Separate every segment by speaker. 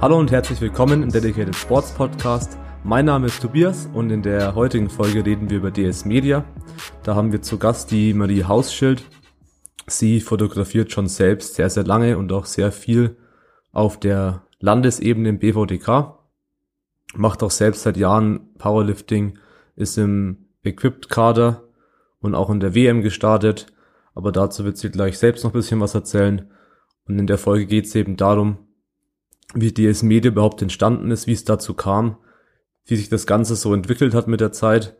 Speaker 1: Hallo und herzlich willkommen im Dedicated Sports Podcast. Mein Name ist Tobias und in der heutigen Folge reden wir über DS Media. Da haben wir zu Gast die Marie Hausschild. Sie fotografiert schon selbst sehr, sehr lange und auch sehr viel auf der Landesebene im BVDK. Macht auch selbst seit Jahren Powerlifting, ist im Equipped-Kader und auch in der WM gestartet. Aber dazu wird sie gleich selbst noch ein bisschen was erzählen. Und in der Folge geht es eben darum, wie DS Media überhaupt entstanden ist, wie es dazu kam, wie sich das Ganze so entwickelt hat mit der Zeit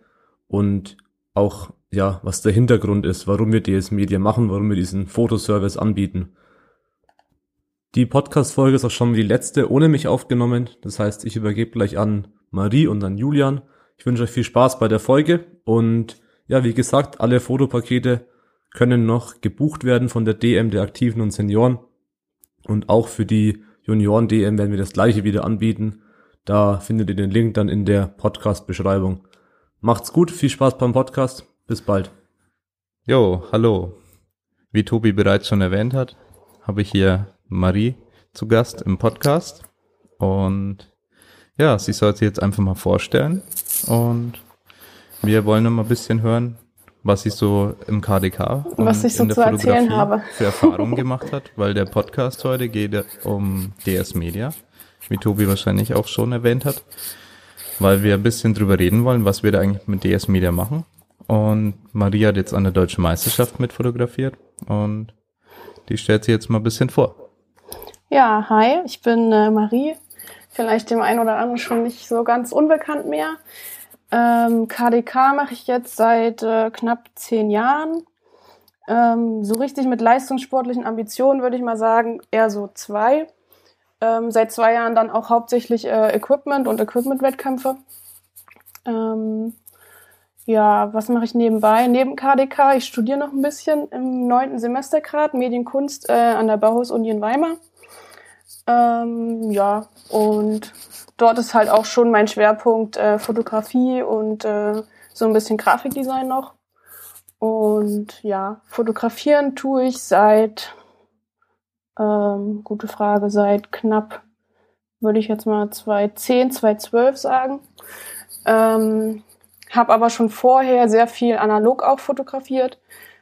Speaker 1: und auch, ja, was der Hintergrund ist, warum wir DS Media machen, warum wir diesen Fotoservice anbieten. Die Podcast-Folge ist auch schon die letzte ohne mich aufgenommen. Das heißt, ich übergebe gleich an Marie und an Julian. Ich wünsche euch viel Spaß bei der Folge und ja, wie gesagt, alle Fotopakete können noch gebucht werden von der DM der Aktiven und Senioren und auch für die Junioren-DM werden wir das gleiche wieder anbieten. Da findet ihr den Link dann in der Podcast-Beschreibung. Macht's gut, viel Spaß beim Podcast. Bis bald.
Speaker 2: Jo, hallo. Wie Tobi bereits schon erwähnt hat, habe ich hier Marie zu Gast im Podcast. Und ja, sie soll sich jetzt einfach mal vorstellen. Und wir wollen noch mal ein bisschen hören, was sie so im KDK
Speaker 3: was ich so zu erzählen habe.
Speaker 2: für Erfahrungen gemacht hat, weil der Podcast heute geht um DS Media, wie Tobi wahrscheinlich auch schon erwähnt hat, weil wir ein bisschen drüber reden wollen, was wir da eigentlich mit DS Media machen. Und Maria hat jetzt an der Deutschen Meisterschaft mit fotografiert und die stellt sie jetzt mal ein bisschen vor.
Speaker 3: Ja, hi, ich bin äh, Marie, vielleicht dem einen oder anderen schon nicht so ganz unbekannt mehr. Ähm, KDK mache ich jetzt seit äh, knapp zehn Jahren. Ähm, so richtig mit leistungssportlichen Ambitionen würde ich mal sagen, eher so zwei. Ähm, seit zwei Jahren dann auch hauptsächlich äh, Equipment und Equipment-Wettkämpfe. Ähm, ja, was mache ich nebenbei? Neben KDK, ich studiere noch ein bisschen im neunten Semester gerade Medienkunst äh, an der Bauhaus-Uni in Weimar. Ähm, ja, und dort ist halt auch schon mein Schwerpunkt äh, Fotografie und äh, so ein bisschen Grafikdesign noch. Und ja, fotografieren tue ich seit, ähm, gute Frage, seit knapp, würde ich jetzt mal 2010, 2012 sagen. Ähm, habe aber schon vorher sehr viel analog auch fotografiert,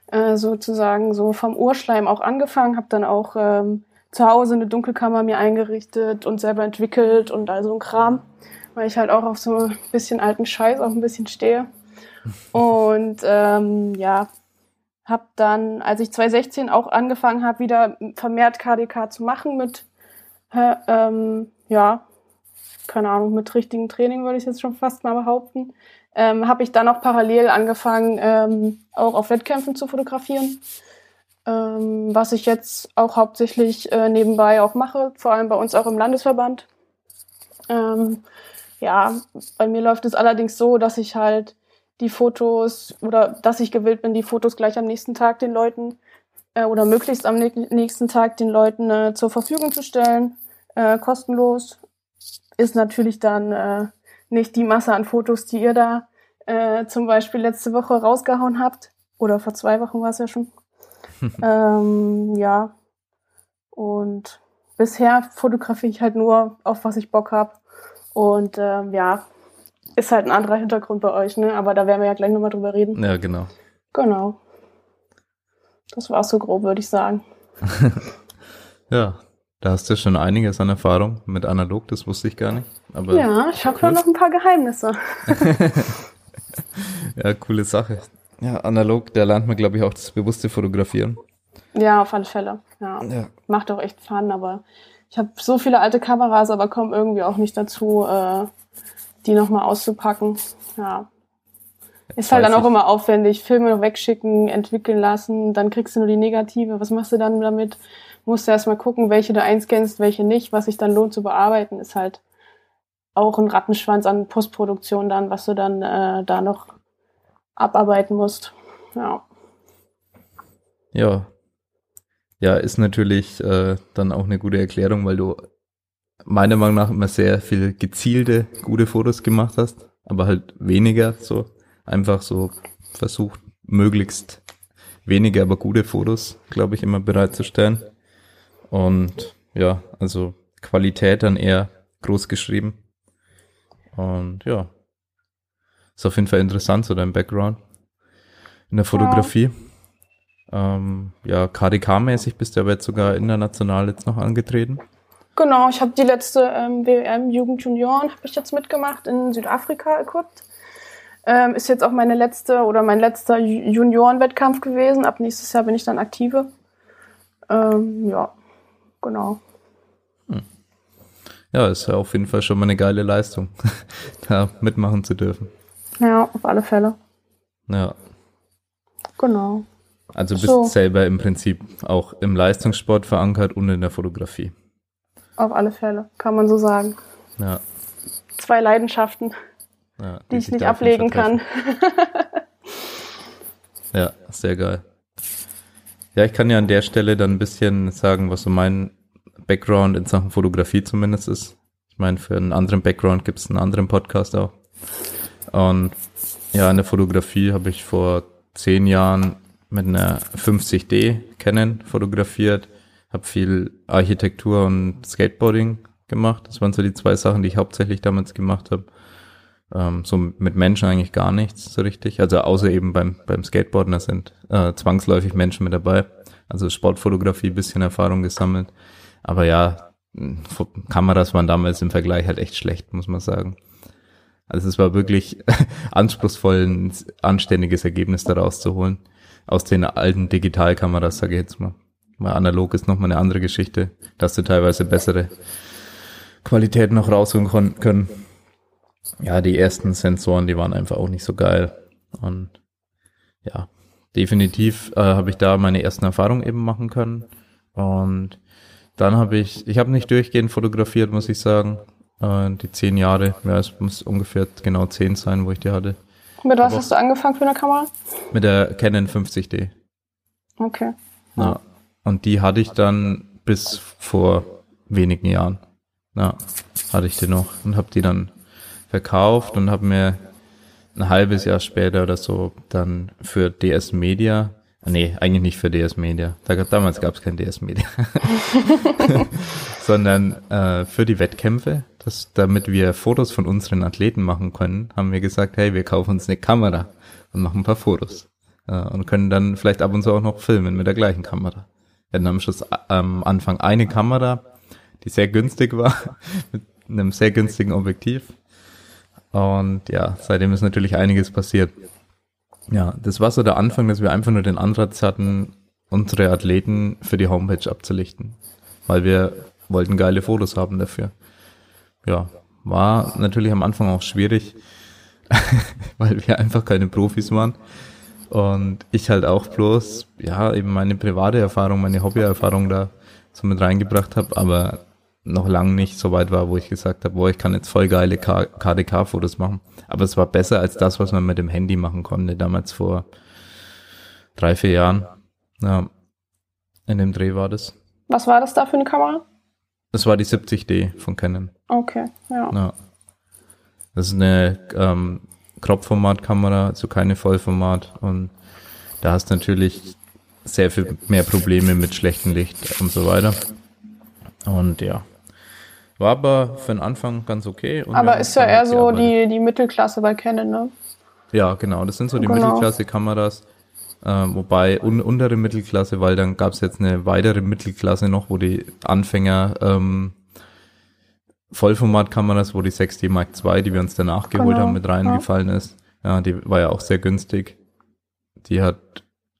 Speaker 3: äh, sozusagen so vom Urschleim auch angefangen, habe dann auch ähm, zu Hause eine Dunkelkammer mir eingerichtet und selber entwickelt und all so ein Kram, weil ich halt auch auf so ein bisschen alten Scheiß auch ein bisschen stehe. Und ähm, ja, habe dann, als ich 2016 auch angefangen habe, wieder vermehrt KDK zu machen mit, äh, ähm, ja, keine Ahnung, mit richtigem Training würde ich jetzt schon fast mal behaupten, ähm, habe ich dann auch parallel angefangen, ähm, auch auf Wettkämpfen zu fotografieren ähm, was ich jetzt auch hauptsächlich äh, nebenbei auch mache, vor allem bei uns auch im Landesverband. Ähm, ja, bei mir läuft es allerdings so, dass ich halt die Fotos oder dass ich gewillt bin, die Fotos gleich am nächsten Tag den Leuten äh, oder möglichst am nächsten Tag den Leuten äh, zur Verfügung zu stellen, äh, kostenlos. Ist natürlich dann äh, nicht die Masse an Fotos, die ihr da äh, zum Beispiel letzte Woche rausgehauen habt. Oder vor zwei Wochen war es ja schon. ähm, ja. Und bisher fotografiere ich halt nur, auf was ich Bock habe. Und ähm, ja, ist halt ein anderer Hintergrund bei euch, ne? Aber da werden wir ja gleich nochmal drüber reden.
Speaker 2: Ja, genau.
Speaker 3: Genau. Das war so grob, würde ich sagen.
Speaker 2: ja, da hast du schon einiges an Erfahrung mit analog, das wusste ich gar nicht. Aber
Speaker 3: ja, ich habe cool. noch ein paar Geheimnisse.
Speaker 2: ja, coole Sache. Ja, analog, da lernt man, glaube ich, auch das bewusste Fotografieren.
Speaker 3: Ja, auf alle Fälle. Ja. ja. Macht auch echt Fun, aber ich habe so viele alte Kameras, aber komme irgendwie auch nicht dazu, äh, die nochmal auszupacken. Ja. Ist halt dann auch immer aufwendig. Filme noch wegschicken, entwickeln lassen, dann kriegst du nur die Negative. Was machst du dann damit? Musst du erstmal gucken, welche du einscannst, welche nicht. Was sich dann lohnt zu bearbeiten, ist halt auch ein Rattenschwanz an Postproduktion dann, was du dann äh, da noch abarbeiten musst. Ja.
Speaker 2: Ja. Ja, ist natürlich äh, dann auch eine gute Erklärung, weil du meiner Meinung nach immer sehr viel gezielte, gute Fotos gemacht hast, aber halt weniger so einfach so versucht, möglichst wenige, aber gute Fotos, glaube ich, immer bereitzustellen. Und ja, also Qualität dann eher groß geschrieben. Und ja, ist auf jeden Fall interessant, so dein Background in der Fotografie. Ja, ähm, ja KDK-mäßig bist du aber jetzt sogar international jetzt noch angetreten.
Speaker 3: Genau, ich habe die letzte ähm, WM Jugend Junioren habe ich jetzt mitgemacht in Südafrika equipped. Ähm, ist jetzt auch meine letzte oder mein letzter Juniorenwettkampf gewesen. Ab nächstes Jahr bin ich dann aktive. Ähm, ja, genau. Hm.
Speaker 2: Ja, ist ja auf jeden Fall schon mal eine geile Leistung, da mitmachen zu dürfen.
Speaker 3: Ja, auf alle Fälle.
Speaker 2: Ja.
Speaker 3: Genau.
Speaker 2: Also bist so. selber im Prinzip auch im Leistungssport verankert und in der Fotografie.
Speaker 3: Auf alle Fälle, kann man so sagen.
Speaker 2: Ja.
Speaker 3: Zwei Leidenschaften, ja, die, die ich nicht ablegen kann.
Speaker 2: ja, sehr geil. Ja, ich kann ja an der Stelle dann ein bisschen sagen, was so mein Background in Sachen Fotografie zumindest ist. Ich meine, für einen anderen Background gibt es einen anderen Podcast auch. Und ja, in der Fotografie habe ich vor zehn Jahren mit einer 50D Canon fotografiert habe viel Architektur und Skateboarding gemacht. Das waren so die zwei Sachen, die ich hauptsächlich damals gemacht habe. Ähm, so mit Menschen eigentlich gar nichts so richtig. Also außer eben beim, beim Skateboarden, da sind äh, zwangsläufig Menschen mit dabei. Also Sportfotografie, bisschen Erfahrung gesammelt. Aber ja, Kameras waren damals im Vergleich halt echt schlecht, muss man sagen. Also es war wirklich anspruchsvoll, ein anständiges Ergebnis daraus zu holen. Aus den alten Digitalkameras, sage ich jetzt mal. Weil analog ist nochmal eine andere Geschichte, dass du teilweise bessere Qualität noch rausholen können. Ja, die ersten Sensoren, die waren einfach auch nicht so geil. Und ja, definitiv äh, habe ich da meine ersten Erfahrungen eben machen können. Und dann habe ich, ich habe nicht durchgehend fotografiert, muss ich sagen. Äh, die zehn Jahre, ja, es muss ungefähr genau zehn sein, wo ich die hatte.
Speaker 3: Mit was Aber hast du angefangen für eine Kamera?
Speaker 2: Mit der Canon 50D.
Speaker 3: Okay.
Speaker 2: Ja. Und die hatte ich dann bis vor wenigen Jahren. Ja, hatte ich die noch und habe die dann verkauft und habe mir ein halbes Jahr später oder so dann für DS Media, nee, eigentlich nicht für DS Media, da, damals gab es kein DS Media, sondern äh, für die Wettkämpfe, das, damit wir Fotos von unseren Athleten machen können, haben wir gesagt, hey, wir kaufen uns eine Kamera und machen ein paar Fotos äh, und können dann vielleicht ab und zu auch noch filmen mit der gleichen Kamera. Wir hatten am Schluss am Anfang eine Kamera, die sehr günstig war, mit einem sehr günstigen Objektiv. Und ja, seitdem ist natürlich einiges passiert. Ja, das war so der Anfang, dass wir einfach nur den Ansatz hatten, unsere Athleten für die Homepage abzulichten. Weil wir wollten geile Fotos haben dafür. Ja, war natürlich am Anfang auch schwierig, weil wir einfach keine Profis waren. Und ich halt auch bloß, ja, eben meine private Erfahrung, meine Hobbyerfahrung da so mit reingebracht habe, aber noch lang nicht so weit war, wo ich gesagt habe, boah, ich kann jetzt voll geile KDK-Fotos machen. Aber es war besser als das, was man mit dem Handy machen konnte, damals vor drei, vier Jahren. Ja, in dem Dreh war das.
Speaker 3: Was war das da für eine Kamera?
Speaker 2: Das war die 70D von Canon.
Speaker 3: Okay, ja. ja.
Speaker 2: Das ist eine ähm, Crop-Format-Kamera, also keine Vollformat. Und da hast du natürlich sehr viel mehr Probleme mit schlechtem Licht und so weiter. Und ja. War aber für den Anfang ganz okay.
Speaker 3: aber ist ja eher so die, die Mittelklasse bei Canon, ne?
Speaker 2: Ja, genau. Das sind so die genau. Mittelklasse-Kameras. Äh, wobei un untere Mittelklasse, weil dann gab es jetzt eine weitere Mittelklasse noch, wo die Anfänger ähm, Vollformatkameras, wo die 6D Mark II, die wir uns danach geholt genau, haben, mit reingefallen ja. ist. Ja, die war ja auch sehr günstig. Die hat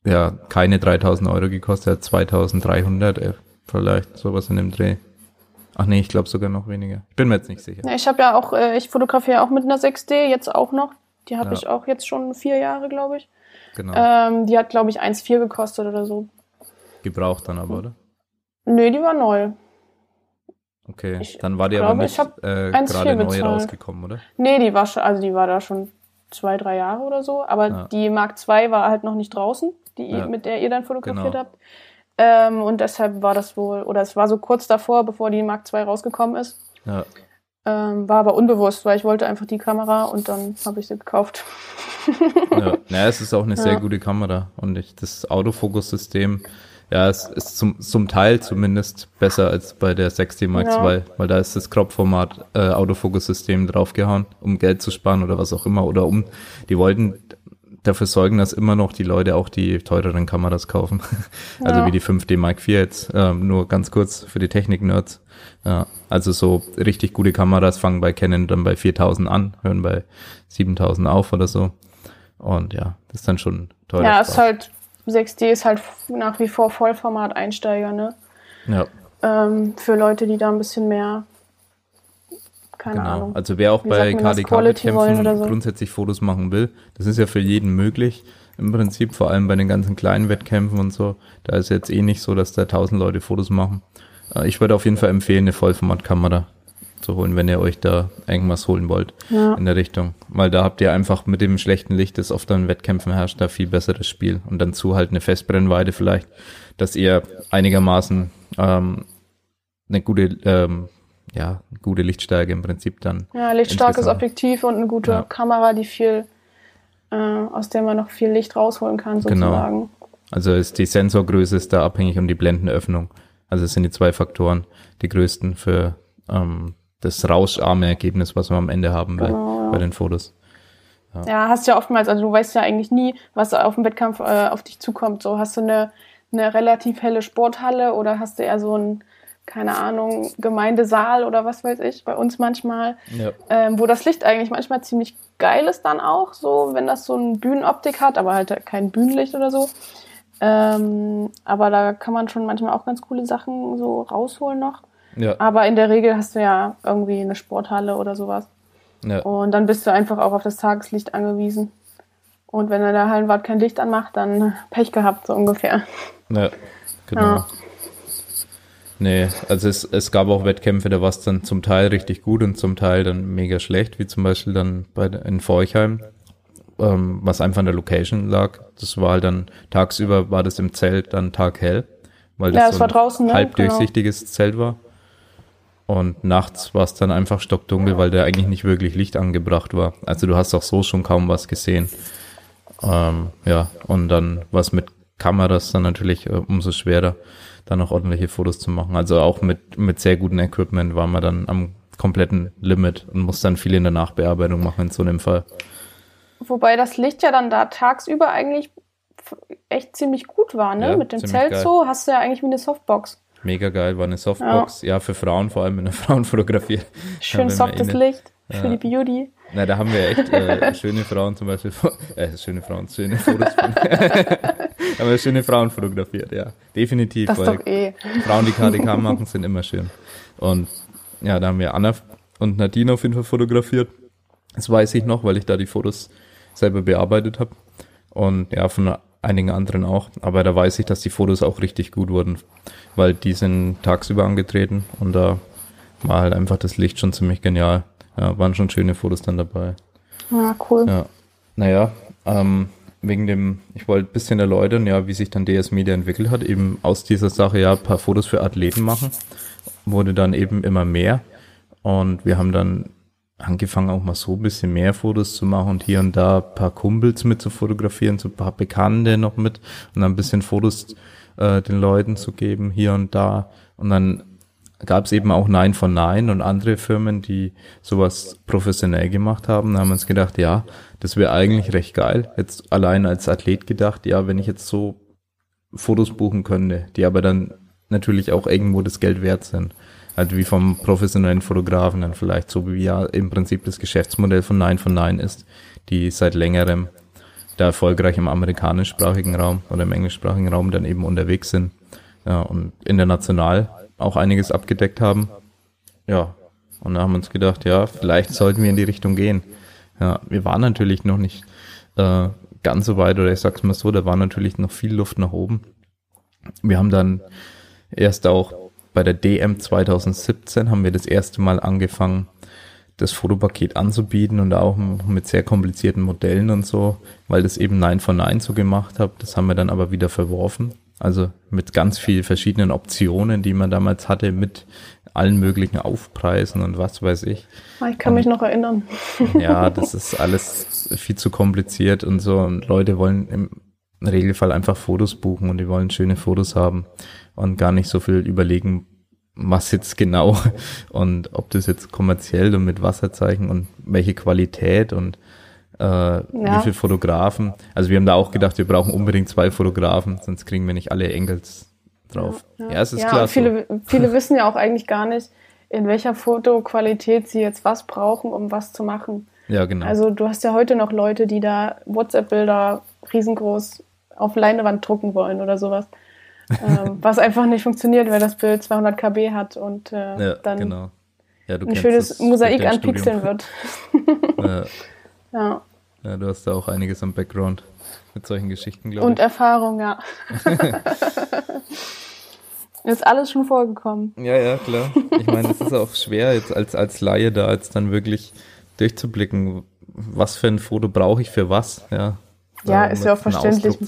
Speaker 2: ja keine 3000 Euro gekostet, hat 2300 äh, vielleicht, sowas in dem Dreh. Ach nee, ich glaube sogar noch weniger. Ich bin mir jetzt nicht sicher.
Speaker 3: Ja, ich habe ja auch, äh, ich fotografiere auch mit einer 6D, jetzt auch noch. Die habe ja. ich auch jetzt schon vier Jahre, glaube ich. Genau. Ähm, die hat, glaube ich, 1,4 gekostet oder so.
Speaker 2: Gebraucht dann aber, oder?
Speaker 3: Nee, die war neu.
Speaker 2: Okay, ich dann war die glaube, aber nicht äh, gerade neu rausgekommen, oder?
Speaker 3: Nee, die war schon, also die war da schon zwei, drei Jahre oder so, aber ja. die Mark II war halt noch nicht draußen, die ja. mit der ihr dann fotografiert genau. habt. Ähm, und deshalb war das wohl, oder es war so kurz davor, bevor die Mark II rausgekommen ist.
Speaker 2: Ja.
Speaker 3: Ähm, war aber unbewusst, weil ich wollte einfach die Kamera und dann habe ich sie gekauft.
Speaker 2: ja, naja, es ist auch eine
Speaker 3: Ja.
Speaker 2: sehr gute Kamera und ich, das Autofokus-System, ja, es ist zum, zum Teil zumindest besser als bei der 6D Mark
Speaker 3: Ja.
Speaker 2: II, weil da ist das Crop-Format äh, Autofokus-System draufgehauen, um Geld zu sparen oder was auch immer oder um, die wollten dafür sorgen, dass immer noch die Leute auch die teureren Kameras kaufen. Also
Speaker 3: Ja.
Speaker 2: wie die 5D Mark IV jetzt, ähm, nur ganz kurz für die Technik-Nerds. Ja, also so richtig gute Kameras fangen bei Canon dann bei 4000 an, hören bei 7000 auf oder so. Und ja, das ist dann schon teuer.
Speaker 3: ja, ist halt 6D ist halt nach wie vor Vollformat-Einsteiger, ne?
Speaker 2: ja,
Speaker 3: Ähm, für Leute, die da ein bisschen mehr, keine
Speaker 2: genau.
Speaker 3: Ahnung.
Speaker 2: Also wer auch
Speaker 3: Wie
Speaker 2: bei KDK-Wettkämpfen
Speaker 3: so.
Speaker 2: grundsätzlich Fotos machen will, das ist ja für jeden möglich. Im Prinzip, vor allem bei den ganzen kleinen Wettkämpfen und so, da ist jetzt eh nicht so, dass da tausend Leute Fotos machen. Äh, Ich würde auf jeden Fall empfehlen, eine Vollformatkamera zu holen, wenn ihr euch da irgendwas holen wollt
Speaker 3: Ja.
Speaker 2: in der Richtung. Weil da habt ihr einfach mit dem schlechten Licht, das oft an Wettkämpfen herrscht, da viel besseres Spiel. Und dann zu halt eine Festbrennweite vielleicht, dass ihr einigermaßen ähm, eine gute, ähm, ja, gute Lichtstärke im Prinzip dann.
Speaker 3: Ja, lichtstarkes. Objektiv und eine gute
Speaker 2: Ja.
Speaker 3: Kamera, die viel, äh, aus der man noch viel Licht rausholen kann,
Speaker 2: Genau.
Speaker 3: sozusagen.
Speaker 2: Also ist die Sensorgröße ist da abhängig und die Blendenöffnung. Also es sind die zwei Faktoren, die größten für ähm, das rauscharme Ergebnis, was man am Ende haben will
Speaker 3: Genau, ja.
Speaker 2: bei den Fotos.
Speaker 3: Ja, hast ja oftmals, also du weißt ja eigentlich nie, was auf dem Wettkampf äh, auf dich zukommt. So, hast du eine, eine relativ helle Sporthalle oder hast du eher so ein, keine Ahnung, Gemeindesaal oder was weiß ich, bei uns manchmal,
Speaker 2: Ja.
Speaker 3: ähm, wo das Licht eigentlich manchmal ziemlich geil ist dann auch, so, wenn das so eine Bühnenoptik hat, aber halt kein Bühnenlicht oder so. Ähm, aber da kann man schon manchmal auch ganz coole Sachen so rausholen noch.
Speaker 2: Ja.
Speaker 3: Aber in der Regel hast du ja irgendwie eine Sporthalle oder sowas.
Speaker 2: ja.
Speaker 3: Und dann bist du einfach auch auf das Tageslicht angewiesen. Und wenn er der Hallenwart kein Licht anmacht, dann Pech gehabt, so ungefähr.
Speaker 2: Ja, genau. Nee, also es, es gab auch Wettkämpfe, da war es dann zum Teil richtig gut und zum Teil dann mega schlecht, wie zum Beispiel dann bei in Forchheim, ähm, was einfach an der Location lag. Das war halt dann tagsüber war das im Zelt dann taghell, weil das
Speaker 3: Ja,
Speaker 2: so
Speaker 3: war
Speaker 2: ein
Speaker 3: draußen, ne?
Speaker 2: halbdurchsichtiges Zelt war. Und nachts war es dann einfach stockdunkel, weil da eigentlich nicht wirklich Licht angebracht war. Also du hast auch so schon kaum was gesehen. Ähm, ja, und dann was mit Kameras dann natürlich äh, umso schwerer, dann auch ordentliche Fotos zu machen. Also auch mit, mit sehr gutem Equipment war man dann am kompletten Limit und muss dann viel in der Nachbearbeitung machen in so einem Fall.
Speaker 3: Wobei das Licht ja dann da tagsüber eigentlich echt ziemlich gut war, ne?
Speaker 2: Ja,
Speaker 3: Mit dem Zelt
Speaker 2: geil.
Speaker 3: so hast du ja eigentlich wie eine Softbox.
Speaker 2: Mega geil, war eine Softbox, ja, für Frauen, vor allem in der Frauenfotografie.
Speaker 3: Schön
Speaker 2: wir
Speaker 3: softes
Speaker 2: eh
Speaker 3: Licht für
Speaker 2: Ja.
Speaker 3: die Beauty.
Speaker 2: Na, da haben wir echt äh, schöne Frauen zum Beispiel, äh, schöne Frauen, schöne Fotos von, haben wir schöne Frauen fotografiert, ja, definitiv,
Speaker 3: Das
Speaker 2: weil
Speaker 3: doch eh.
Speaker 2: Frauen, die KDK machen, sind immer schön. Und ja, da haben wir Anna und Nadine auf jeden Fall fotografiert. Das weiß ich noch, weil ich da die Fotos selber bearbeitet habe. Und ja, von einigen anderen auch. Aber da weiß ich, dass die Fotos auch richtig gut wurden, weil die sind tagsüber angetreten und da war halt einfach das Licht schon ziemlich genial. Ja, waren schon schöne Fotos dann dabei.
Speaker 3: Ja, cool.
Speaker 2: Ja. Naja, ähm, wegen dem, ich wollte ein bisschen erläutern, ja, wie sich dann DS Media entwickelt hat, eben aus dieser Sache ja ein paar Fotos für Athleten machen, wurde dann eben immer mehr und wir haben dann angefangen auch mal so ein bisschen mehr Fotos zu machen und hier und da ein paar Kumpels mit zu fotografieren, so ein paar Bekannte noch mit und dann ein bisschen Fotos äh, den Leuten zu geben, hier und da und dann gab es eben auch Nein von Nein und andere Firmen, die sowas professionell gemacht haben. Da haben wir uns gedacht, ja, das wäre eigentlich recht geil. Jetzt allein als Athlet gedacht, ja, wenn ich jetzt so Fotos buchen könnte, die aber dann natürlich auch irgendwo das Geld wert sind. Also wie vom professionellen Fotografen dann vielleicht, so wie ja im Prinzip das Geschäftsmodell von Nein von Nein ist, die seit längerem da erfolgreich im amerikanischsprachigen Raum oder im englischsprachigen Raum dann eben unterwegs sind ja, und international auch einiges abgedeckt haben. Ja, und da haben wir uns gedacht, ja, vielleicht sollten wir in die Richtung gehen. Ja, wir waren natürlich noch nicht äh, ganz so weit, oder ich sag's mal so, da war natürlich noch viel Luft nach oben. Wir haben dann erst auch bei der DM 2017 haben wir das erste Mal angefangen, das Fotopaket anzubieten und auch mit sehr komplizierten Modellen und so, weil das eben Nein von Nein so gemacht hat. Das haben wir dann aber wieder verworfen. Also mit ganz vielen verschiedenen Optionen, die man damals hatte, mit allen möglichen Aufpreisen und was weiß ich.
Speaker 3: Ah, ich kann und, mich noch erinnern.
Speaker 2: Ja, das ist alles viel zu kompliziert und so. Und Leute wollen im Regelfall einfach Fotos buchen und die wollen schöne Fotos haben und gar nicht so viel überlegen, was jetzt genau und ob das jetzt kommerziell und mit Wasserzeichen und welche Qualität und äh, ja. wie viele Fotografen. Also wir haben da auch gedacht, wir brauchen unbedingt zwei Fotografen, sonst kriegen wir nicht alle Engels drauf.
Speaker 3: Ja, ja. ja es ist klar. Viele, so. viele wissen ja auch eigentlich gar nicht, in welcher Fotoqualität sie jetzt was brauchen, um was zu machen.
Speaker 2: Ja, genau.
Speaker 3: Also du hast ja heute noch Leute, die da WhatsApp-Bilder riesengroß auf Leinewand drucken wollen oder sowas ähm, was einfach nicht funktioniert, weil das Bild 200 KB hat und äh, ja, dann genau. ja, ein schönes Mosaik an Pixeln wird.
Speaker 2: ja. Ja. ja. du hast da auch einiges am Background mit solchen Geschichten,
Speaker 3: glaube ich. Und Erfahrung, ja. ist alles schon vorgekommen.
Speaker 2: Ja, ja, klar. Ich meine, es ist auch schwer, jetzt als, als Laie da jetzt dann wirklich durchzublicken, was für ein Foto brauche ich für was, ja.
Speaker 3: Ja, ist ja auch verständlich.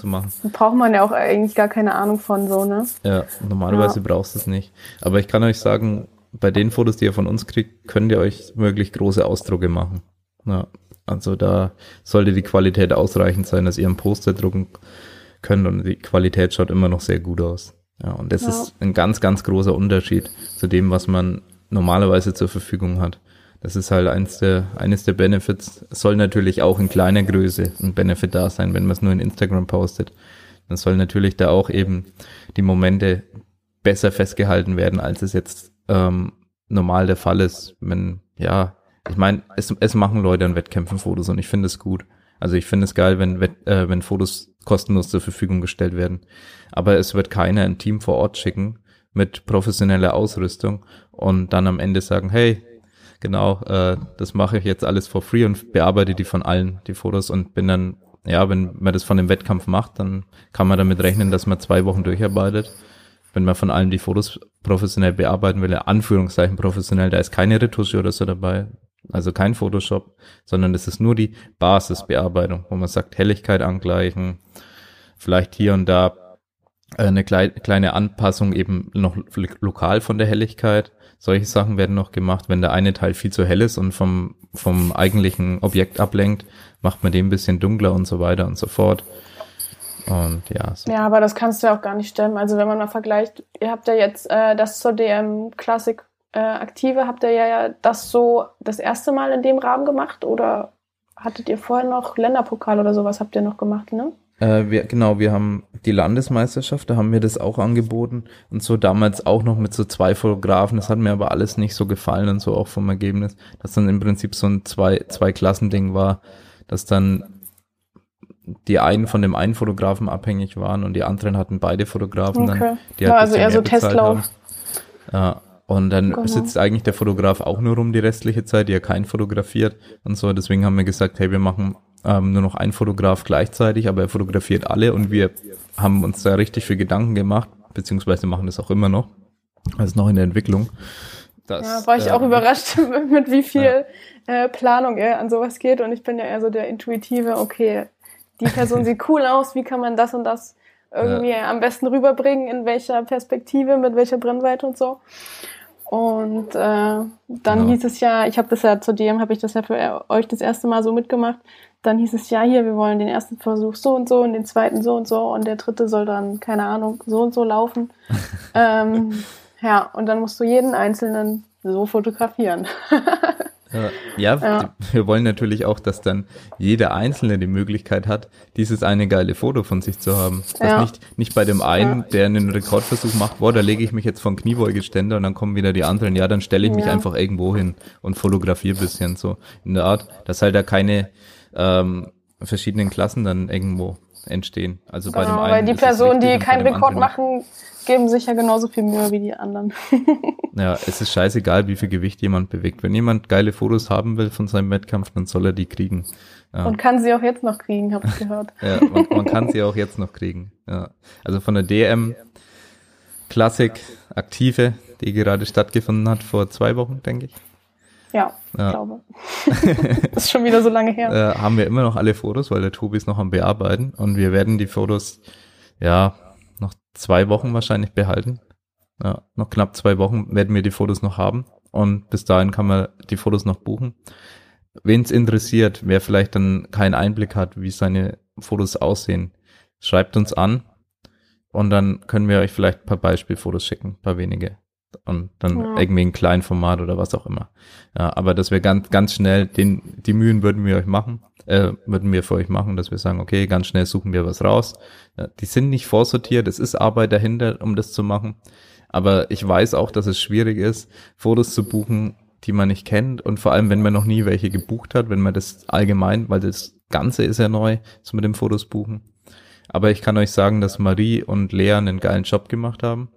Speaker 3: Braucht man ja auch eigentlich gar keine Ahnung von so, ne?
Speaker 2: Ja, normalerweise ja. brauchst du es nicht. Aber ich kann euch sagen, bei den Fotos, die ihr von uns kriegt, könnt ihr euch wirklich große Ausdrucke machen. Ja, also da sollte die Qualität ausreichend sein, dass ihr ein Poster drucken könnt und die Qualität schaut immer noch sehr gut aus. Ja, und das ja. ist ein ganz, ganz großer Unterschied zu dem, was man normalerweise zur Verfügung hat. Das ist halt eins der, eines der Benefits. soll natürlich auch in kleiner Größe ein Benefit da sein, wenn man es nur in Instagram postet. Dann soll natürlich da auch eben die Momente besser festgehalten werden, als es jetzt ähm, normal der Fall ist. Wenn, ja, ich meine, es, es machen Leute an Wettkämpfen Fotos und ich finde es gut. Also ich finde es geil, wenn, äh, wenn Fotos kostenlos zur Verfügung gestellt werden. Aber es wird keiner ein Team vor Ort schicken mit professioneller Ausrüstung und dann am Ende sagen, hey, genau, äh, das mache ich jetzt alles for free und bearbeite die von allen, die Fotos und bin dann, ja, wenn man das von dem Wettkampf macht, dann kann man damit rechnen, dass man zwei Wochen durcharbeitet. Wenn man von allen die Fotos professionell bearbeiten will, Anführungszeichen professionell, da ist keine Retusche oder so dabei, also kein Photoshop, sondern das ist nur die Basisbearbeitung, wo man sagt, Helligkeit angleichen, vielleicht hier und da eine kleine Anpassung eben noch lokal von der Helligkeit solche Sachen werden noch gemacht. Wenn der eine Teil viel zu hell ist und vom, vom eigentlichen Objekt ablenkt, macht man den ein bisschen dunkler und so weiter und so fort. Und ja.
Speaker 3: So. Ja, aber das kannst du ja auch gar nicht stemmen. Also wenn man mal vergleicht, ihr habt ja jetzt äh, das zur DM Classic äh, Aktive, habt ihr ja das so das erste Mal in dem Rahmen gemacht oder hattet ihr vorher noch Länderpokal oder sowas habt ihr noch gemacht, ne?
Speaker 2: Äh, wir, genau, wir haben die Landesmeisterschaft, da haben wir das auch angeboten und so damals auch noch mit so zwei Fotografen. Das hat mir aber alles nicht so gefallen und so auch vom Ergebnis, dass dann im Prinzip so ein zwei, zwei Klassending war, dass dann die einen von dem einen Fotografen abhängig waren und die anderen hatten beide Fotografen okay. dann. Die
Speaker 3: ja, halt also eher so Testlauf.
Speaker 2: Ja, und dann genau. sitzt eigentlich der Fotograf auch nur rum die restliche Zeit, die er kein fotografiert und so. Deswegen haben wir gesagt, hey, wir machen ähm, nur noch ein Fotograf gleichzeitig, aber er fotografiert alle und wir haben uns da richtig viel Gedanken gemacht, beziehungsweise machen das auch immer noch. Das ist noch in der Entwicklung.
Speaker 3: Das, ja, war ich äh, auch überrascht, mit wie viel ja. äh, Planung er an sowas geht. Und ich bin ja eher so der intuitive, okay, die Person sieht cool aus, wie kann man das und das irgendwie ja. am besten rüberbringen, in welcher Perspektive, mit welcher Brennweite und so. Und äh, dann genau. hieß es ja, ich habe das ja zu DM, habe ich das ja für euch das erste Mal so mitgemacht. Dann hieß es ja hier, wir wollen den ersten Versuch so und so und den zweiten so und so und der dritte soll dann, keine Ahnung, so und so laufen. ähm, ja, und dann musst du jeden einzelnen so fotografieren.
Speaker 2: Ja, ja, wir wollen natürlich auch, dass dann jeder Einzelne die Möglichkeit hat, dieses eine geile Foto von sich zu haben. Dass ja. nicht, nicht bei dem einen, der einen Rekordversuch macht, boah, da lege ich mich jetzt vom Kniebeugeständer und dann kommen wieder die anderen, ja, dann stelle ich mich einfach irgendwo hin und fotografiere bisschen so in der Art, dass halt da keine ähm, verschiedenen Klassen dann irgendwo entstehen. Also bei genau, dem einen.
Speaker 3: Weil die Personen, die keinen Rekord machen, geben sich ja genauso viel Mühe wie die anderen.
Speaker 2: ja, es ist scheißegal, wie viel Gewicht jemand bewegt. Wenn jemand geile Fotos haben will von seinem Wettkampf, dann soll er die kriegen.
Speaker 3: Ja. Und kann sie auch jetzt noch kriegen, habe ich gehört.
Speaker 2: ja, man, man, kann sie auch jetzt noch kriegen. Ja. Also von der DM Klassik Aktive, die gerade stattgefunden hat vor zwei Wochen, denke ich.
Speaker 3: Ja, ja. ich glaube. das ist schon wieder so lange her.
Speaker 2: Äh, haben wir immer noch alle Fotos, weil der Tobi ist noch am Bearbeiten und wir werden die Fotos, ja, noch zwei Wochen wahrscheinlich behalten. Ja, noch knapp zwei Wochen werden wir die Fotos noch haben und bis dahin kann man die Fotos noch buchen. Wen es interessiert, wer vielleicht dann keinen Einblick hat, wie seine Fotos aussehen, schreibt uns an und dann können wir euch vielleicht ein paar Beispielfotos schicken, ein paar wenige. Und dann
Speaker 3: Ja.
Speaker 2: irgendwie ein Kleinformat oder was auch immer. Ja, aber dass wir ganz, ganz schnell, den, die Mühen würden wir euch machen, äh, würden wir für euch machen, dass wir sagen, okay, ganz schnell suchen wir was raus. Ja, die sind nicht vorsortiert, es ist Arbeit dahinter, um das zu machen. Aber ich weiß auch, dass es schwierig ist, Fotos zu buchen, die man nicht kennt und vor allem, wenn man noch nie welche gebucht hat, wenn man das allgemein, weil das Ganze ist ja neu, so mit dem Fotos buchen. Aber ich kann euch sagen, dass Marie und Lea einen geilen Job gemacht haben,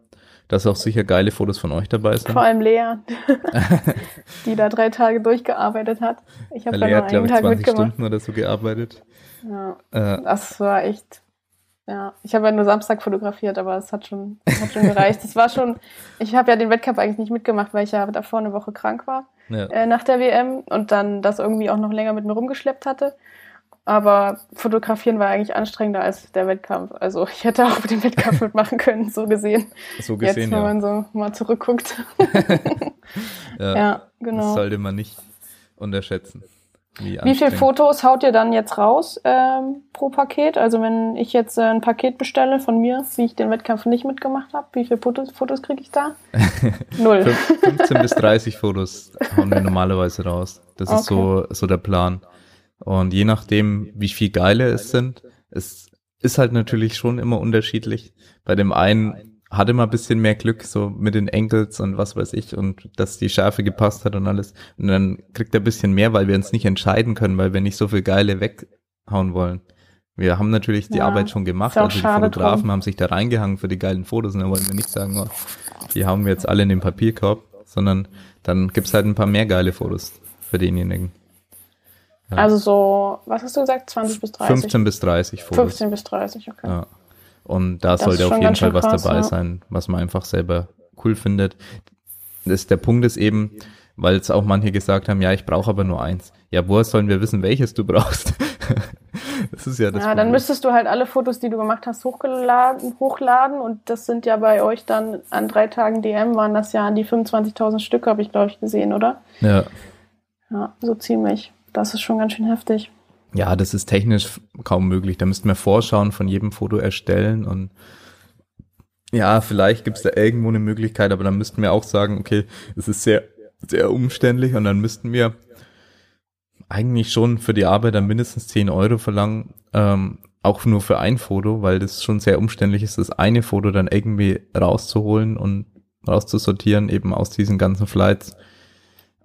Speaker 2: dass auch sicher geile Fotos von euch dabei sind.
Speaker 3: Vor allem Lea, die da drei Tage durchgearbeitet hat. Ich habe da nur einen
Speaker 2: ich,
Speaker 3: Tag
Speaker 2: 20
Speaker 3: mitgemacht.
Speaker 2: Stunden oder so gearbeitet.
Speaker 3: Ja,
Speaker 2: Äh,
Speaker 3: das war echt. Ja, ich habe ja nur Samstag fotografiert, aber es hat schon, hat schon gereicht. Es war schon, ich habe ja den Wettkampf eigentlich nicht mitgemacht, weil ich ja davor eine Woche krank war
Speaker 2: ja.
Speaker 3: äh, nach der WM und dann das irgendwie auch noch länger mit mir rumgeschleppt hatte. Aber fotografieren war eigentlich anstrengender als der Wettkampf. Also ich hätte auch den Wettkampf mitmachen können, so gesehen.
Speaker 2: so gesehen,
Speaker 3: Jetzt, wenn
Speaker 2: ja.
Speaker 3: man so mal zurückguckt.
Speaker 2: ja.
Speaker 3: ja,
Speaker 2: Das
Speaker 3: genau.
Speaker 2: sollte man nicht unterschätzen. Wie,
Speaker 3: Wie viele. Fotos haut ihr dann jetzt raus ähm, pro Paket? Also wenn ich jetzt äh, ein Paket bestelle von mir, wie ich den Wettkampf nicht mitgemacht habe, wie viele Fotos, Fotos kriege ich da? Null.
Speaker 2: Fünf- 15 bis 30 Fotos hauen wir normalerweise raus. Das ist so, so der Plan. Und je nachdem, wie viel geile es sind, es ist halt natürlich schon immer unterschiedlich. Bei dem einen hatte man ein bisschen mehr Glück, so mit den Enkels und was weiß ich, und dass die Schärfe gepasst hat und alles. Und dann kriegt er ein bisschen mehr, weil wir uns nicht entscheiden können, weil wir nicht so viel geile weghauen wollen. Wir haben natürlich die
Speaker 3: Ja,
Speaker 2: Arbeit schon gemacht, also die Fotografen
Speaker 3: drum.
Speaker 2: haben sich da reingehangen für die geilen Fotos und dann wollen wir nicht sagen, oh, die haben wir jetzt alle in den Papierkorb, sondern dann gibt's halt ein paar mehr geile Fotos für denjenigen. Ja.
Speaker 3: Also so, was hast du gesagt? 20 bis 30?
Speaker 2: 15 bis 30 Fotos.
Speaker 3: 15 bis 30, okay.
Speaker 2: Ja. Und da
Speaker 3: Das
Speaker 2: sollte auf jeden Fall was
Speaker 3: krass,
Speaker 2: dabei
Speaker 3: ja.
Speaker 2: sein, was man einfach selber cool findet. Das, der Punkt ist eben, weil es auch manche gesagt haben, ja, ich brauche aber nur eins. Ja, woher sollen wir wissen, welches du brauchst? das ist ja das
Speaker 3: Ja, dann
Speaker 2: Problem.
Speaker 3: müsstest du halt alle Fotos, die du gemacht hast, hochgeladen, hochladen und das sind ja bei euch dann an drei Tagen DM waren das ja an die 25.000 Stück, habe ich glaube ich gesehen, oder?
Speaker 2: Ja.
Speaker 3: Ja, so ziemlich. Das ist schon ganz schön heftig.
Speaker 2: ja, das ist technisch kaum möglich. Da müssten wir Vorschauen von jedem Foto erstellen und ja, vielleicht gibt's da irgendwo eine Möglichkeit, aber dann müssten wir auch sagen, okay, es ist sehr, sehr umständlich und dann müssten wir eigentlich schon für die Arbeit dann mindestens 10 Euro verlangen, ähm, auch nur für ein Foto, weil das schon sehr umständlich ist, das eine Foto dann irgendwie rauszuholen und rauszusortieren, eben aus diesen ganzen Flights.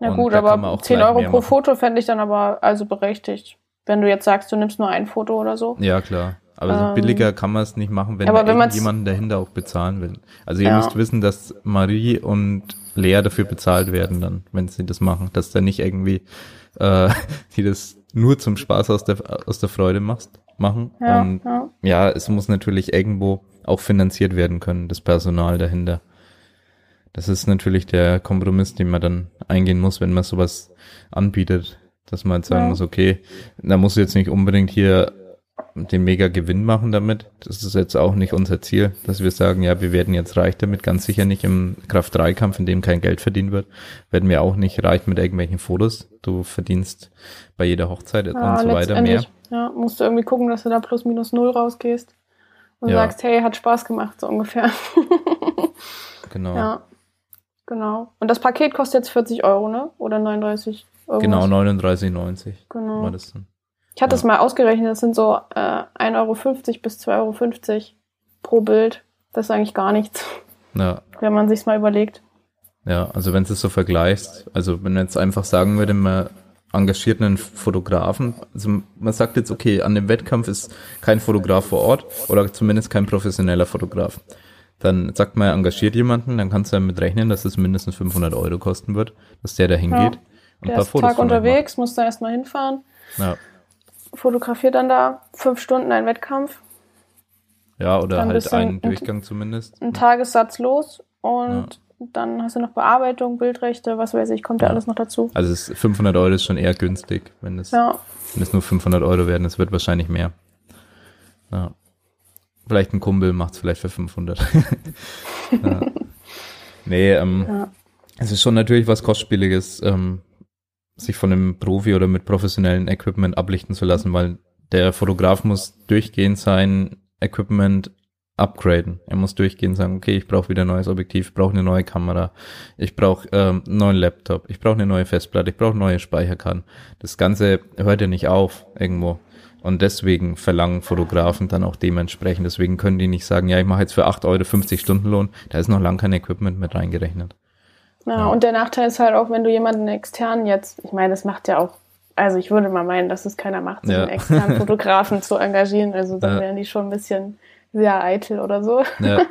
Speaker 3: Ja
Speaker 2: Und
Speaker 3: gut, aber
Speaker 2: auch
Speaker 3: 10
Speaker 2: gleich
Speaker 3: Euro pro
Speaker 2: machen.
Speaker 3: Foto fände ich dann aber also berechtigt. Wenn du jetzt sagst, du nimmst nur ein Foto oder so.
Speaker 2: Ja, klar. Aber so
Speaker 3: Ähm,
Speaker 2: billiger kann man es nicht machen, wenn
Speaker 3: aber
Speaker 2: man
Speaker 3: wenn
Speaker 2: irgendjemanden dahinter auch bezahlen will. Also ihr
Speaker 3: Ja.
Speaker 2: müsst wissen, dass Marie und Lea dafür bezahlt werden dann, wenn sie das machen. Dass da nicht irgendwie äh, die das nur zum Spaß aus der, aus der Freude machst, machen.
Speaker 3: Ja,
Speaker 2: und
Speaker 3: ja.
Speaker 2: ja, es muss natürlich irgendwo auch finanziert werden können, das Personal dahinter. Das ist natürlich der Kompromiss, den man dann eingehen muss, wenn man sowas anbietet. Dass man halt sagen
Speaker 3: Ja.
Speaker 2: muss, okay, da muss jetzt nicht unbedingt hier den mega Gewinn machen damit. Das ist jetzt auch nicht unser Ziel, dass wir sagen, ja, wir werden jetzt reich damit. Ganz sicher nicht im Kraft-3-Kampf, in dem kein Geld verdient wird. Werden wir auch nicht reich mit irgendwelchen Fotos. Du verdienst bei jeder Hochzeit
Speaker 3: Ja,
Speaker 2: und so weiter mehr.
Speaker 3: Ja, musst du irgendwie gucken, dass du da plus minus null rausgehst und
Speaker 2: Ja.
Speaker 3: sagst, hey, hat Spaß gemacht, so ungefähr.
Speaker 2: Genau.
Speaker 3: ja, genau. Und das Paket kostet jetzt 40 Euro, ne? Oder 39? Irgendwas.
Speaker 2: Genau, 39,90
Speaker 3: Genau.
Speaker 2: war das dann.
Speaker 3: Ich hatte
Speaker 2: Ja.
Speaker 3: es mal ausgerechnet, das sind so äh, 1,50 Euro bis 2,50 Euro pro Bild. Das ist eigentlich gar nichts,
Speaker 2: Ja,
Speaker 3: wenn man sich's mal überlegt.
Speaker 2: Ja, also wenn du es so vergleichst, also wenn man jetzt einfach sagen würde, man engagiert einen Fotografen, also man sagt jetzt, okay, an dem Wettkampf ist kein Fotograf vor Ort oder zumindest kein professioneller Fotograf. Dann sagt man, er engagiert jemanden, dann kannst du damit rechnen, dass es mindestens 500 Euro kosten wird, dass der da hingeht und
Speaker 3: Der ist einen Tag unterwegs, muss da erstmal hinfahren,
Speaker 2: macht.
Speaker 3: fotografiert dann da fünf Stunden einen Wettkampf,
Speaker 2: Ja, ja oder
Speaker 3: Dann
Speaker 2: halt einen
Speaker 3: ein-
Speaker 2: Durchgang zumindest.
Speaker 3: einen Tagessatz los und dann hast du noch Bearbeitung, Bildrechte, was weiß ich, kommt ja
Speaker 2: Ja.
Speaker 3: alles noch dazu.
Speaker 2: Also ist 500 Euro ist schon eher günstig, wenn es
Speaker 3: Ja,
Speaker 2: Wenn es nur 500 Euro werden, es wird wahrscheinlich mehr. Ja. Vielleicht ein Kumpel macht es vielleicht für 500. ja. Nee, ähm, ja. es ist schon natürlich was Kostspieliges, ähm, sich von einem Profi oder mit professionellem Equipment ablichten zu lassen, weil der Fotograf muss durchgehend sein Equipment upgraden. Er muss durchgehend sagen, okay, ich brauche wieder ein neues Objektiv, ich brauche eine neue Kamera, ich brauche ähm, einen neuen Laptop, ich brauche eine neue Festplatte, ich brauche neue Speicherkarten. Das Ganze hört ja nicht auf irgendwo. Und deswegen verlangen Fotografen dann auch dementsprechend. Deswegen können die nicht sagen, ja, ich mache jetzt für 8 Euro 50 Stunden Lohn. Da ist noch lang kein Equipment mit reingerechnet.
Speaker 3: Ja, ja, und der Nachteil ist halt auch, wenn du jemanden extern jetzt, ich meine, das macht ja auch, also ich würde mal meinen, dass es keiner macht, ja. einen externen Fotografen zu engagieren. Also dann ja. wären die schon ein bisschen sehr eitel oder so. Ja.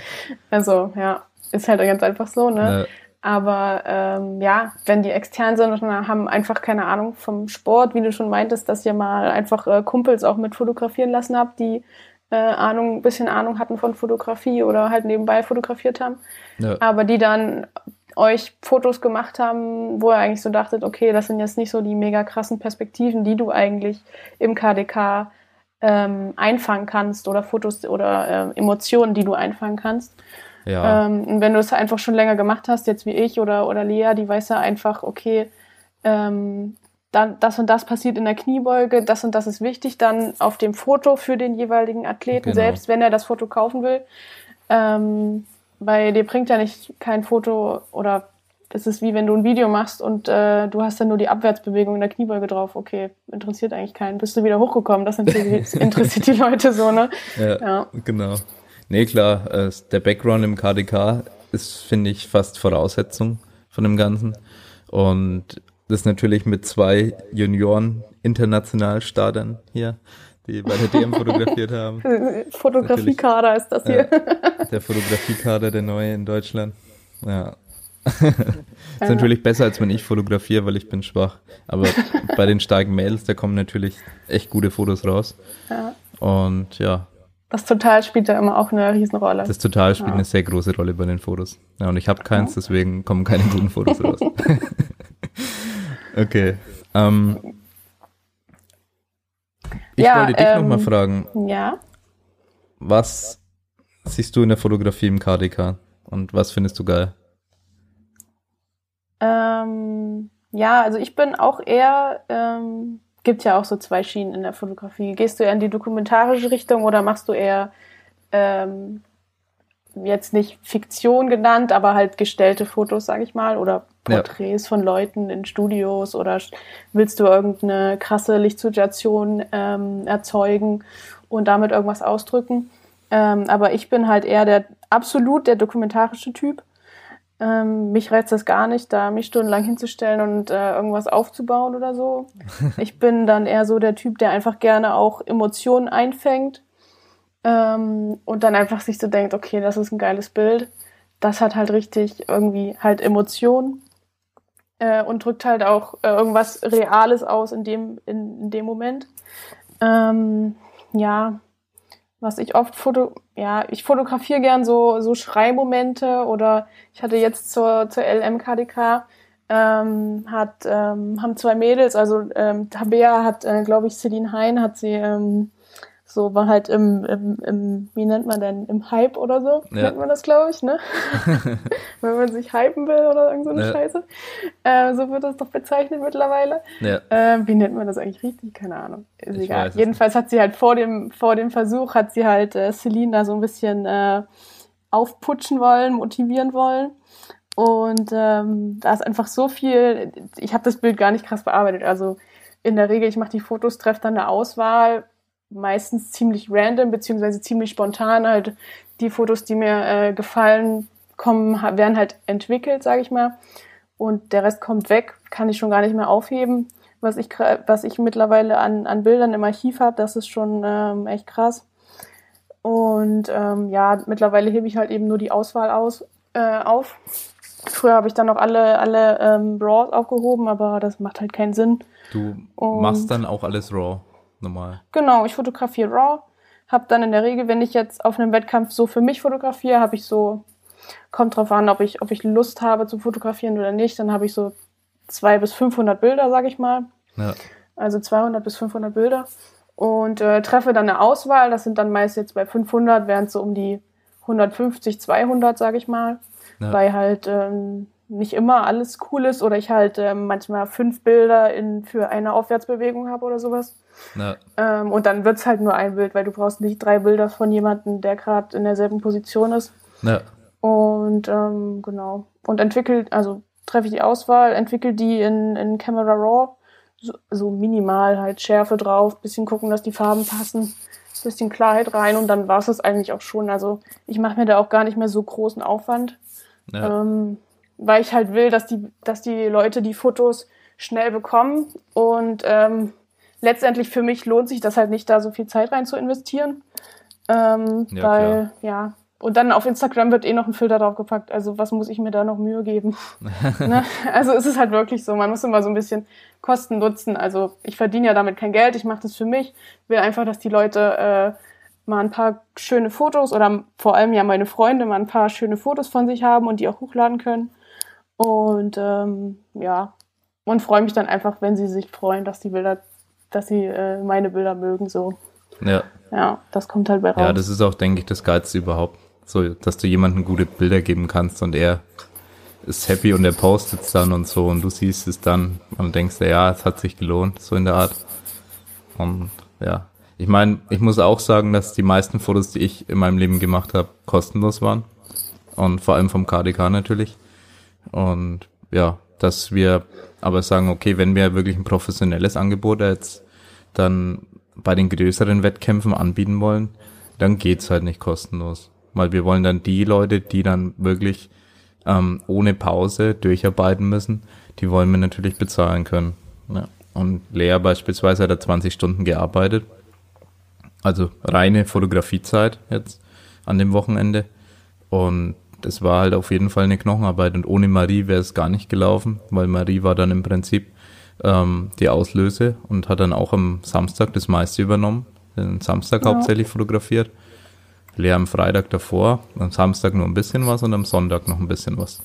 Speaker 3: also ja, ist halt ganz einfach so, ne? Aber ähm, ja, wenn die extern sind und haben einfach keine Ahnung vom Sport, wie du schon meintest, dass ihr mal einfach äh, Kumpels auch mit fotografieren lassen habt, die äh, Ahnung, ein bisschen Ahnung hatten von Fotografie oder halt nebenbei fotografiert haben. Ja. Aber die dann euch Fotos gemacht haben, wo ihr eigentlich so dachtet, okay, das sind jetzt nicht so die mega krassen Perspektiven, die du eigentlich im KDK ähm, einfangen kannst oder Fotos oder äh, Emotionen, die du einfangen kannst. Ja. Ähm, und wenn du es einfach schon länger gemacht hast, jetzt wie ich oder, oder Lea, die weiß ja einfach, okay, ähm, dann das und das passiert in der Kniebeuge, das und das ist wichtig, dann auf dem Foto für den jeweiligen Athleten, genau. selbst wenn er das Foto kaufen will. Ähm, weil dir bringt ja nicht kein Foto oder das ist wie wenn du ein Video machst und äh, du hast dann nur die Abwärtsbewegung in der Kniebeuge drauf. Okay, interessiert eigentlich keinen. Bist du wieder hochgekommen? Das interessiert die Leute so, ne?
Speaker 2: Ja, ja. genau. Nee, klar, äh, der Background im KDK ist, finde ich, fast Voraussetzung von dem Ganzen. Und das natürlich mit zwei Junioren Internationalstartern hier, die bei der DM fotografiert haben.
Speaker 3: Fotografiekader ist das hier.
Speaker 2: Ja, der Fotografiekader, der neue in Deutschland. Ja, ist natürlich besser, als wenn ich fotografiere, weil ich bin schwach. Aber bei den starken Mails, da kommen natürlich echt gute Fotos raus. Ja. Und ja.
Speaker 3: Das Total spielt da immer auch eine Riesenrolle.
Speaker 2: Das Total spielt ja. eine sehr große Rolle bei den Fotos. Ja, und ich habe keins, deswegen kommen keine guten Fotos raus. okay. Ähm, ich ja, wollte dich ähm, nochmal fragen.
Speaker 3: Ja.
Speaker 2: Was siehst du in der Fotografie im KDK? Und was findest du geil?
Speaker 3: Ähm, ja, also ich bin auch eher, ähm, gibt ja auch so zwei Schienen in der Fotografie. Gehst du eher in die dokumentarische Richtung oder machst du eher ähm, jetzt nicht Fiktion genannt, aber halt gestellte Fotos, sag ich mal, oder Porträts ja. von Leuten in Studios oder willst du irgendeine krasse Lichtsituation ähm, erzeugen und damit irgendwas ausdrücken? Ähm, aber ich bin halt eher der absolut der dokumentarische Typ. Ähm, mich reizt das gar nicht, da mich stundenlang hinzustellen und äh, irgendwas aufzubauen oder so. Ich bin dann eher so der Typ, der einfach gerne auch Emotionen einfängt ähm, und dann einfach sich so denkt, okay, das ist ein geiles Bild. Das hat halt richtig irgendwie halt Emotionen äh, und drückt halt auch äh, irgendwas Reales aus in dem, in, in dem Moment. Ähm, ja, was ich oft foto, ja, ich fotografiere gern so, so Schreimomente oder ich hatte jetzt zur, zur LMKDK, ähm, hat, ähm, haben zwei Mädels, also ähm, Tabea hat, äh, glaube ich, Celine Hein hat sie ähm, so war halt im, im, im, wie nennt man denn, im Hype oder so, ja. nennt man das, glaube ich, ne? Wenn man sich hypen will oder irgend so eine ja. Scheiße. Äh, so wird das doch bezeichnet mittlerweile. Ja. Äh, wie nennt man das eigentlich richtig? Keine Ahnung. Ist ich egal. Jedenfalls hat sie halt vor dem, vor dem Versuch, hat sie halt äh, Celine da so ein bisschen äh, aufputschen wollen, motivieren wollen. Und ähm, da ist einfach so viel, ich habe das Bild gar nicht krass bearbeitet. Also in der Regel, ich mache die Fotos, treffe dann eine Auswahl, meistens ziemlich random, beziehungsweise ziemlich spontan. Halt die Fotos, die mir äh, gefallen, kommen, werden halt entwickelt, sage ich mal. Und der Rest kommt weg, kann ich schon gar nicht mehr aufheben. Was ich, was ich mittlerweile an, an Bildern im Archiv habe, das ist schon ähm, echt krass. Und ähm, ja, mittlerweile hebe ich halt eben nur die Auswahl aus, äh, auf. Früher habe ich dann noch alle, alle ähm, RAW aufgehoben, aber das macht halt keinen Sinn.
Speaker 2: Du Und machst dann auch alles RAW? Normal.
Speaker 3: Genau, ich fotografiere RAW. Hab dann in der Regel, wenn ich jetzt auf einem Wettkampf so für mich fotografiere, habe ich so, kommt drauf an, ob ich, ob ich Lust habe zu fotografieren oder nicht, dann habe ich so zwei bis 500 Bilder, sage ich mal. Ja. Also 200 bis 500 Bilder. Und äh, treffe dann eine Auswahl. Das sind dann meist jetzt bei 500, wären es so um die 150, 200, sage ich mal. ja. weil halt ähm, nicht immer alles cool ist oder ich halt ähm, manchmal fünf Bilder in, für eine Aufwärtsbewegung habe oder sowas. Ja. Ähm, und dann wird's halt nur ein Bild, weil du brauchst nicht drei Bilder von jemandem, der gerade in derselben Position ist. Ja. Und ähm, genau. Und entwickelt, also treffe ich die Auswahl, entwickle die in, in Camera Raw, so, so minimal halt Schärfe drauf, bisschen gucken, dass die Farben passen, bisschen Klarheit rein und dann war's es eigentlich auch schon. Also ich mache mir da auch gar nicht mehr so großen Aufwand. Ja. Ähm, weil ich halt will, dass die, dass die Leute die Fotos schnell bekommen und ähm, letztendlich für mich lohnt sich das halt nicht, da so viel Zeit rein zu investieren. Ähm, ja, weil, klar. ja, und dann auf Instagram wird eh noch ein Filter draufgepackt. Also was muss ich mir da noch Mühe geben? ne? Also es ist halt wirklich so, man muss immer so ein bisschen Kosten nutzen. Also ich verdiene ja damit kein Geld, ich mache das für mich. Will einfach, dass die Leute äh, mal ein paar schöne Fotos oder vor allem ja meine Freunde mal ein paar schöne Fotos von sich haben und die auch hochladen können. Und ähm, ja, und freue mich dann einfach, wenn sie sich freuen, dass die Bilder, dass sie äh, meine Bilder mögen. So.
Speaker 2: Ja.
Speaker 3: Ja, das kommt halt bei raus.
Speaker 2: Ja, das ist auch, denke ich, das Geilste überhaupt so, dass du jemandem gute Bilder geben kannst und er ist happy und er postet es dann und so und du siehst es dann und denkst ja, es hat sich gelohnt, so in der Art. Und ja, ich meine, ich muss auch sagen, dass die meisten Fotos, die ich in meinem Leben gemacht habe, kostenlos waren. Und vor allem vom KDK natürlich. Und ja, dass wir aber sagen, okay, wenn wir wirklich ein professionelles Angebot jetzt dann bei den größeren Wettkämpfen anbieten wollen, dann geht's halt nicht kostenlos weil wir wollen dann die Leute, die dann wirklich ähm, ohne Pause durcharbeiten müssen, die wollen wir natürlich bezahlen können. Ja. Und Lea beispielsweise hat er 20 Stunden gearbeitet, also reine Fotografiezeit jetzt an dem Wochenende. Und das war halt auf jeden Fall eine Knochenarbeit. Und ohne Marie wäre es gar nicht gelaufen, weil Marie war dann im Prinzip ähm, die Auslöse und hat dann auch am Samstag das meiste übernommen, den Samstag ja. hauptsächlich fotografiert leer am Freitag davor, am Samstag nur ein bisschen was und am Sonntag noch ein bisschen was.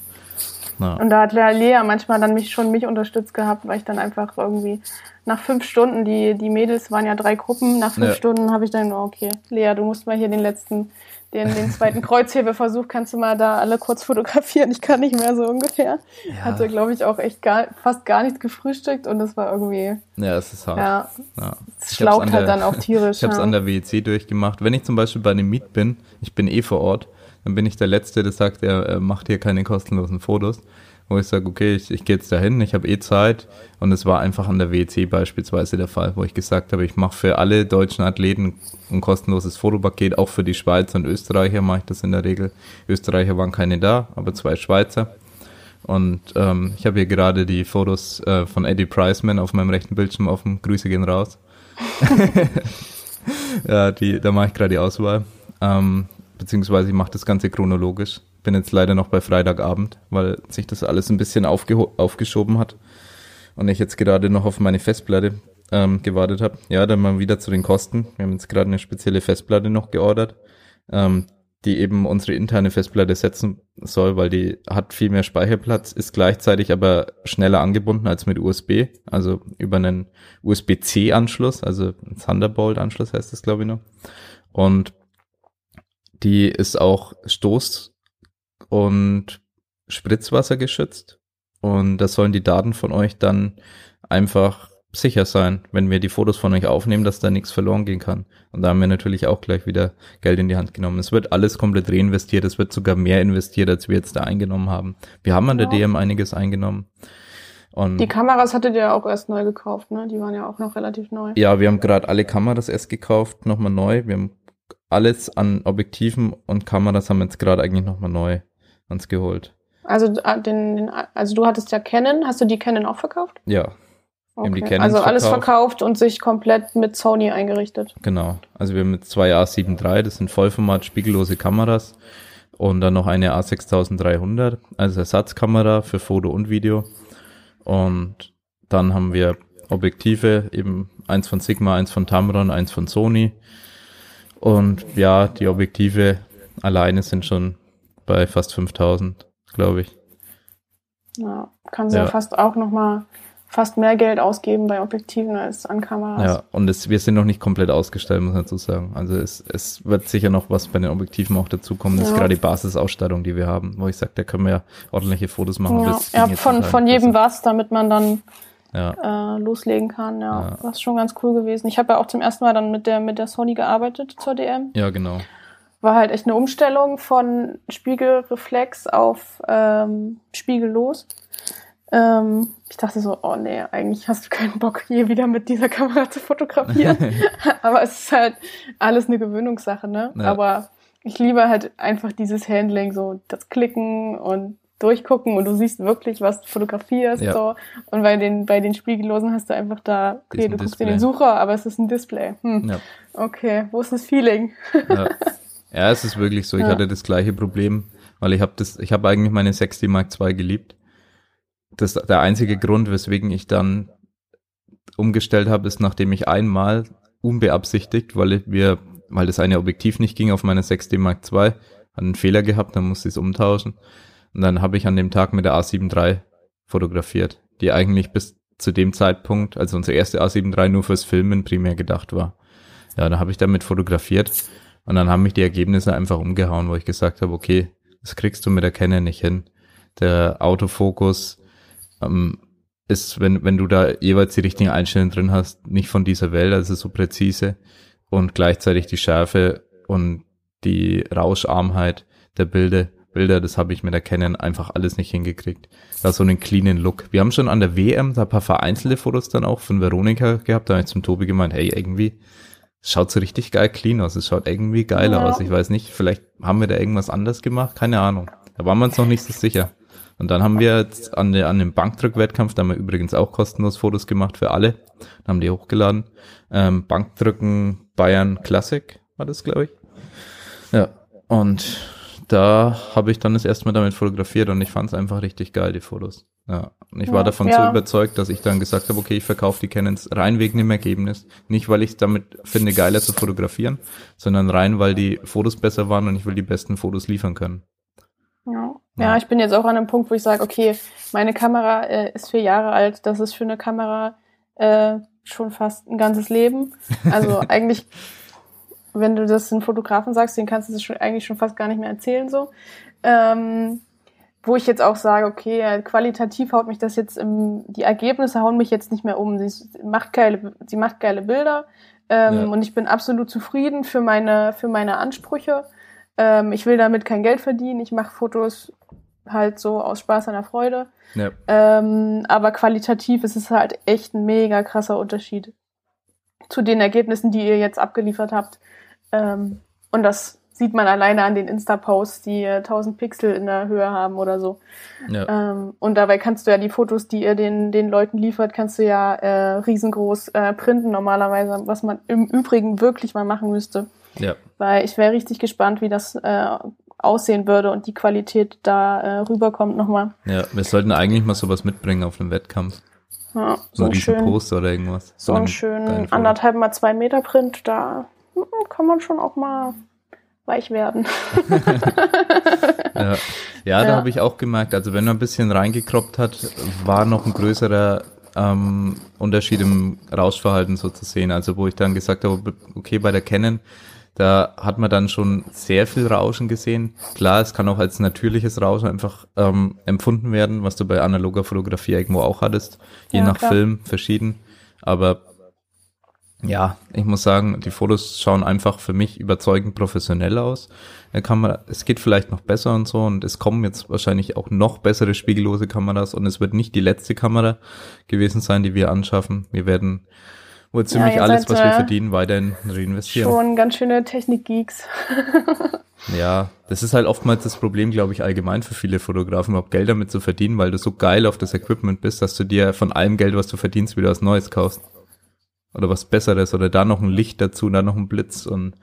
Speaker 3: Ja. Und da hat Lea manchmal dann mich schon mich unterstützt gehabt, weil ich dann einfach irgendwie nach fünf Stunden, die, die Mädels waren ja drei Gruppen, nach fünf ja. Stunden habe ich dann, okay, Lea, du musst mal hier den letzten den, den zweiten Kreuzhebeversuch kannst du mal da alle kurz fotografieren. Ich kann nicht mehr so ungefähr. Ja. Hatte, glaube ich, auch echt gar, fast gar nichts gefrühstückt und das war irgendwie.
Speaker 2: Ja, es ist hart.
Speaker 3: Ja. ja. Es schlaucht halt dann auch tierisch.
Speaker 2: Ich habe es ja. an der WEC durchgemacht. Wenn ich zum Beispiel bei einem Meet bin, ich bin eh vor Ort, dann bin ich der Letzte, der sagt, er macht hier keine kostenlosen Fotos wo ich sage, okay, ich, ich gehe jetzt dahin, ich habe eh Zeit. Und es war einfach an der WC beispielsweise der Fall, wo ich gesagt habe, ich mache für alle deutschen Athleten ein kostenloses Fotopaket, auch für die Schweizer und Österreicher mache ich das in der Regel. Österreicher waren keine da, aber zwei Schweizer. Und ähm, ich habe hier gerade die Fotos äh, von Eddie Priceman auf meinem rechten Bildschirm offen. Grüße gehen raus. ja, die, da mache ich gerade die Auswahl. Ähm, beziehungsweise ich mache das Ganze chronologisch bin jetzt leider noch bei Freitagabend, weil sich das alles ein bisschen aufgeschoben hat und ich jetzt gerade noch auf meine Festplatte ähm, gewartet habe. Ja, dann mal wieder zu den Kosten. Wir haben jetzt gerade eine spezielle Festplatte noch geordert, ähm, die eben unsere interne Festplatte setzen soll, weil die hat viel mehr Speicherplatz, ist gleichzeitig aber schneller angebunden als mit USB, also über einen USB-C-Anschluss, also Thunderbolt-Anschluss heißt das, glaube ich noch. Und die ist auch Stoß und Spritzwasser geschützt. Und das sollen die Daten von euch dann einfach sicher sein, wenn wir die Fotos von euch aufnehmen, dass da nichts verloren gehen kann. Und da haben wir natürlich auch gleich wieder Geld in die Hand genommen. Es wird alles komplett reinvestiert, es wird sogar mehr investiert, als wir jetzt da eingenommen haben. Wir haben an der ja. DM einiges eingenommen.
Speaker 3: Und die Kameras hattet ihr auch erst neu gekauft, ne? Die waren ja auch noch relativ neu.
Speaker 2: Ja, wir haben gerade alle Kameras erst gekauft, nochmal neu. Wir haben alles an Objektiven und Kameras haben wir jetzt gerade eigentlich nochmal neu ans geholt.
Speaker 3: Also, äh, den, den, also du hattest ja Canon, hast du die Canon auch verkauft?
Speaker 2: Ja.
Speaker 3: Okay. also alles verkauft. verkauft und sich komplett mit Sony eingerichtet.
Speaker 2: Genau. Also wir haben mit zwei A7 III, das sind Vollformat spiegellose Kameras und dann noch eine A6300, also Ersatzkamera für Foto und Video. Und dann haben wir Objektive, eben eins von Sigma, eins von Tamron, eins von Sony. Und ja, die Objektive alleine sind schon bei fast 5000, glaube ich.
Speaker 3: Ja, kann sie ja. fast auch nochmal fast mehr Geld ausgeben bei Objektiven als an Kameras.
Speaker 2: Ja, und es, wir sind noch nicht komplett ausgestellt, muss man dazu sagen. Also es, es wird sicher noch was bei den Objektiven auch dazukommen. Das ist gerade die Basisausstattung, die wir haben, wo ich sage, da können wir ja ordentliche Fotos machen.
Speaker 3: Ja, ja von, von jedem
Speaker 2: besser.
Speaker 3: was, damit man dann
Speaker 2: Ja,
Speaker 3: äh, loslegen kann. Ja,
Speaker 2: Ja.
Speaker 3: das ist schon ganz cool gewesen. Ich habe ja auch zum ersten Mal dann mit der mit der Sony gearbeitet zur DM.
Speaker 2: ja, genau.
Speaker 3: War halt echt eine Umstellung von Spiegelreflex auf ähm, Spiegellos. Ähm, ich dachte so, oh nee, eigentlich hast du keinen Bock, je wieder mit dieser Kamera zu fotografieren. Aber es ist halt alles eine Gewöhnungssache, ne?
Speaker 2: Ja.
Speaker 3: Aber ich liebe halt einfach dieses Handling, so das Klicken und durchgucken und du siehst wirklich, was du fotografierst.
Speaker 2: Ja.
Speaker 3: So. Und bei den, bei den Spiegellosen hast du einfach da, okay,
Speaker 2: Diesen
Speaker 3: du guckst
Speaker 2: Display.
Speaker 3: in den Sucher, aber es ist ein Display. Hm.
Speaker 2: Ja.
Speaker 3: Okay, wo ist das Feeling?
Speaker 2: Ja. ja, es ist wirklich so. Ich hatte das gleiche Problem, weil ich habe das, ich habe eigentlich meine 6D Mark II geliebt. Das der einzige Grund, weswegen ich dann umgestellt habe, ist, nachdem ich einmal unbeabsichtigt, weil wir, weil das eine Objektiv nicht ging auf meiner 6D Mark II, hat einen Fehler gehabt, dann musste ich es umtauschen. Und dann habe ich an dem Tag mit der A7 III fotografiert, die eigentlich bis zu dem Zeitpunkt, also unsere erste A7 III nur fürs Filmen primär gedacht war. Ja, da habe ich damit fotografiert und dann haben mich die Ergebnisse einfach umgehauen, wo ich gesagt habe, okay, das kriegst du mit der Canon nicht hin. Der Autofokus ähm, ist, wenn, wenn du da jeweils die richtigen Einstellungen drin hast, nicht von dieser Welt, also so präzise und gleichzeitig die Schärfe und die Rauscharmheit der Bilder, Bilder, das habe ich mit der Canon einfach alles nicht hingekriegt. Da so einen cleanen Look. Wir haben schon an der WM da ein paar vereinzelte Fotos dann auch von Veronika gehabt, da habe ich zum Tobi gemeint, hey, irgendwie schaut so richtig geil clean aus. Es schaut irgendwie geiler
Speaker 3: Ja.
Speaker 2: aus. Ich weiß nicht, vielleicht haben wir da irgendwas anders gemacht, keine Ahnung. Da waren wir uns noch nicht so sicher. Und dann haben wir jetzt an, der, an dem Bankdrück-Wettkampf, da haben wir übrigens auch kostenlos Fotos gemacht für alle, dann haben die hochgeladen. Ähm, Bankdrücken Bayern Classic war das, glaube ich. Ja, und da habe ich dann das erste Mal damit fotografiert und ich fand es einfach richtig geil, die Fotos. Ja, und ich war
Speaker 3: Ja,
Speaker 2: davon
Speaker 3: ja.
Speaker 2: so überzeugt, dass ich dann gesagt habe, okay, ich verkaufe die Canons rein wegen dem Ergebnis. Nicht, weil ich es damit finde, geiler zu fotografieren, sondern rein, weil die Fotos besser waren und ich will die besten Fotos liefern können.
Speaker 3: Ja.
Speaker 2: Ja.
Speaker 3: ja, ich bin jetzt auch an einem Punkt, wo ich sage, okay, meine Kamera äh, ist vier Jahre alt. Das ist für eine Kamera äh, schon fast ein ganzes Leben. Also eigentlich, wenn du das den Fotografen sagst, den kannst du das schon, eigentlich schon fast gar nicht mehr erzählen so. Ähm, wo ich jetzt auch sage, okay, qualitativ haut mich das jetzt im, die Ergebnisse hauen mich jetzt nicht mehr um. Sie macht geile, sie macht geile Bilder ähm,
Speaker 2: Ja.
Speaker 3: und ich bin absolut zufrieden für meine, für meine Ansprüche. Ähm, ich will damit kein Geld verdienen. Ich mache Fotos halt so aus Spaß an der Freude.
Speaker 2: Ja,
Speaker 3: Ähm, aber qualitativ ist es halt echt ein mega krasser Unterschied zu den Ergebnissen, die ihr jetzt abgeliefert habt. Ähm, und das sieht man alleine an den Insta-Posts, die äh, 1000 Pixel in der Höhe haben oder so.
Speaker 2: ja,
Speaker 3: Ähm, und dabei kannst du ja die Fotos, die ihr den, den Leuten liefert, kannst du ja äh, riesengroß äh, printen normalerweise, was man im Übrigen wirklich mal machen müsste.
Speaker 2: ja.
Speaker 3: Weil ich wäre richtig gespannt, wie das äh, aussehen würde und die Qualität da äh, rüberkommt nochmal.
Speaker 2: Ja, wir sollten eigentlich mal sowas mitbringen auf einem Wettkampf.
Speaker 3: Ja,
Speaker 2: So
Speaker 3: so
Speaker 2: ein
Speaker 3: schön,
Speaker 2: Poster oder irgendwas.
Speaker 3: so einen schönen anderthalb mal zwei Meter Print, da kann man schon auch mal weich werden.
Speaker 2: Ja, ja da
Speaker 3: Ja.
Speaker 2: habe ich auch gemerkt, also wenn man ein bisschen reingekroppt hat, war noch ein größerer ähm, Unterschied im Rauschverhalten so zu sehen. Also wo ich dann gesagt habe, okay, bei der Canon, da hat man dann schon sehr viel Rauschen gesehen. Klar, es kann auch als natürliches Rauschen einfach ähm, empfunden werden, was du bei analoger Fotografie irgendwo auch hattest, je
Speaker 3: Ja,
Speaker 2: nach
Speaker 3: klar.
Speaker 2: Film verschieden. Aber ja, ich muss sagen, die Fotos schauen einfach für mich überzeugend professionell aus. Da kann man, es geht vielleicht noch besser und so und es kommen jetzt wahrscheinlich auch noch bessere spiegellose Kameras und es wird nicht die letzte Kamera gewesen sein, die wir anschaffen. Wir werden wohl ziemlich
Speaker 3: ihr
Speaker 2: alles, was wir verdienen, weiterhin reinvestieren.
Speaker 3: schon ganz schöne Technik-Geeks.
Speaker 2: Ja, das ist halt oftmals das Problem, glaube ich, allgemein für viele Fotografen, überhaupt Geld damit zu verdienen, weil du so geil auf das Equipment bist, dass du dir von allem Geld, was du verdienst, wieder was Neues kaufst. Oder was Besseres oder da noch ein Licht dazu, da noch ein Blitz und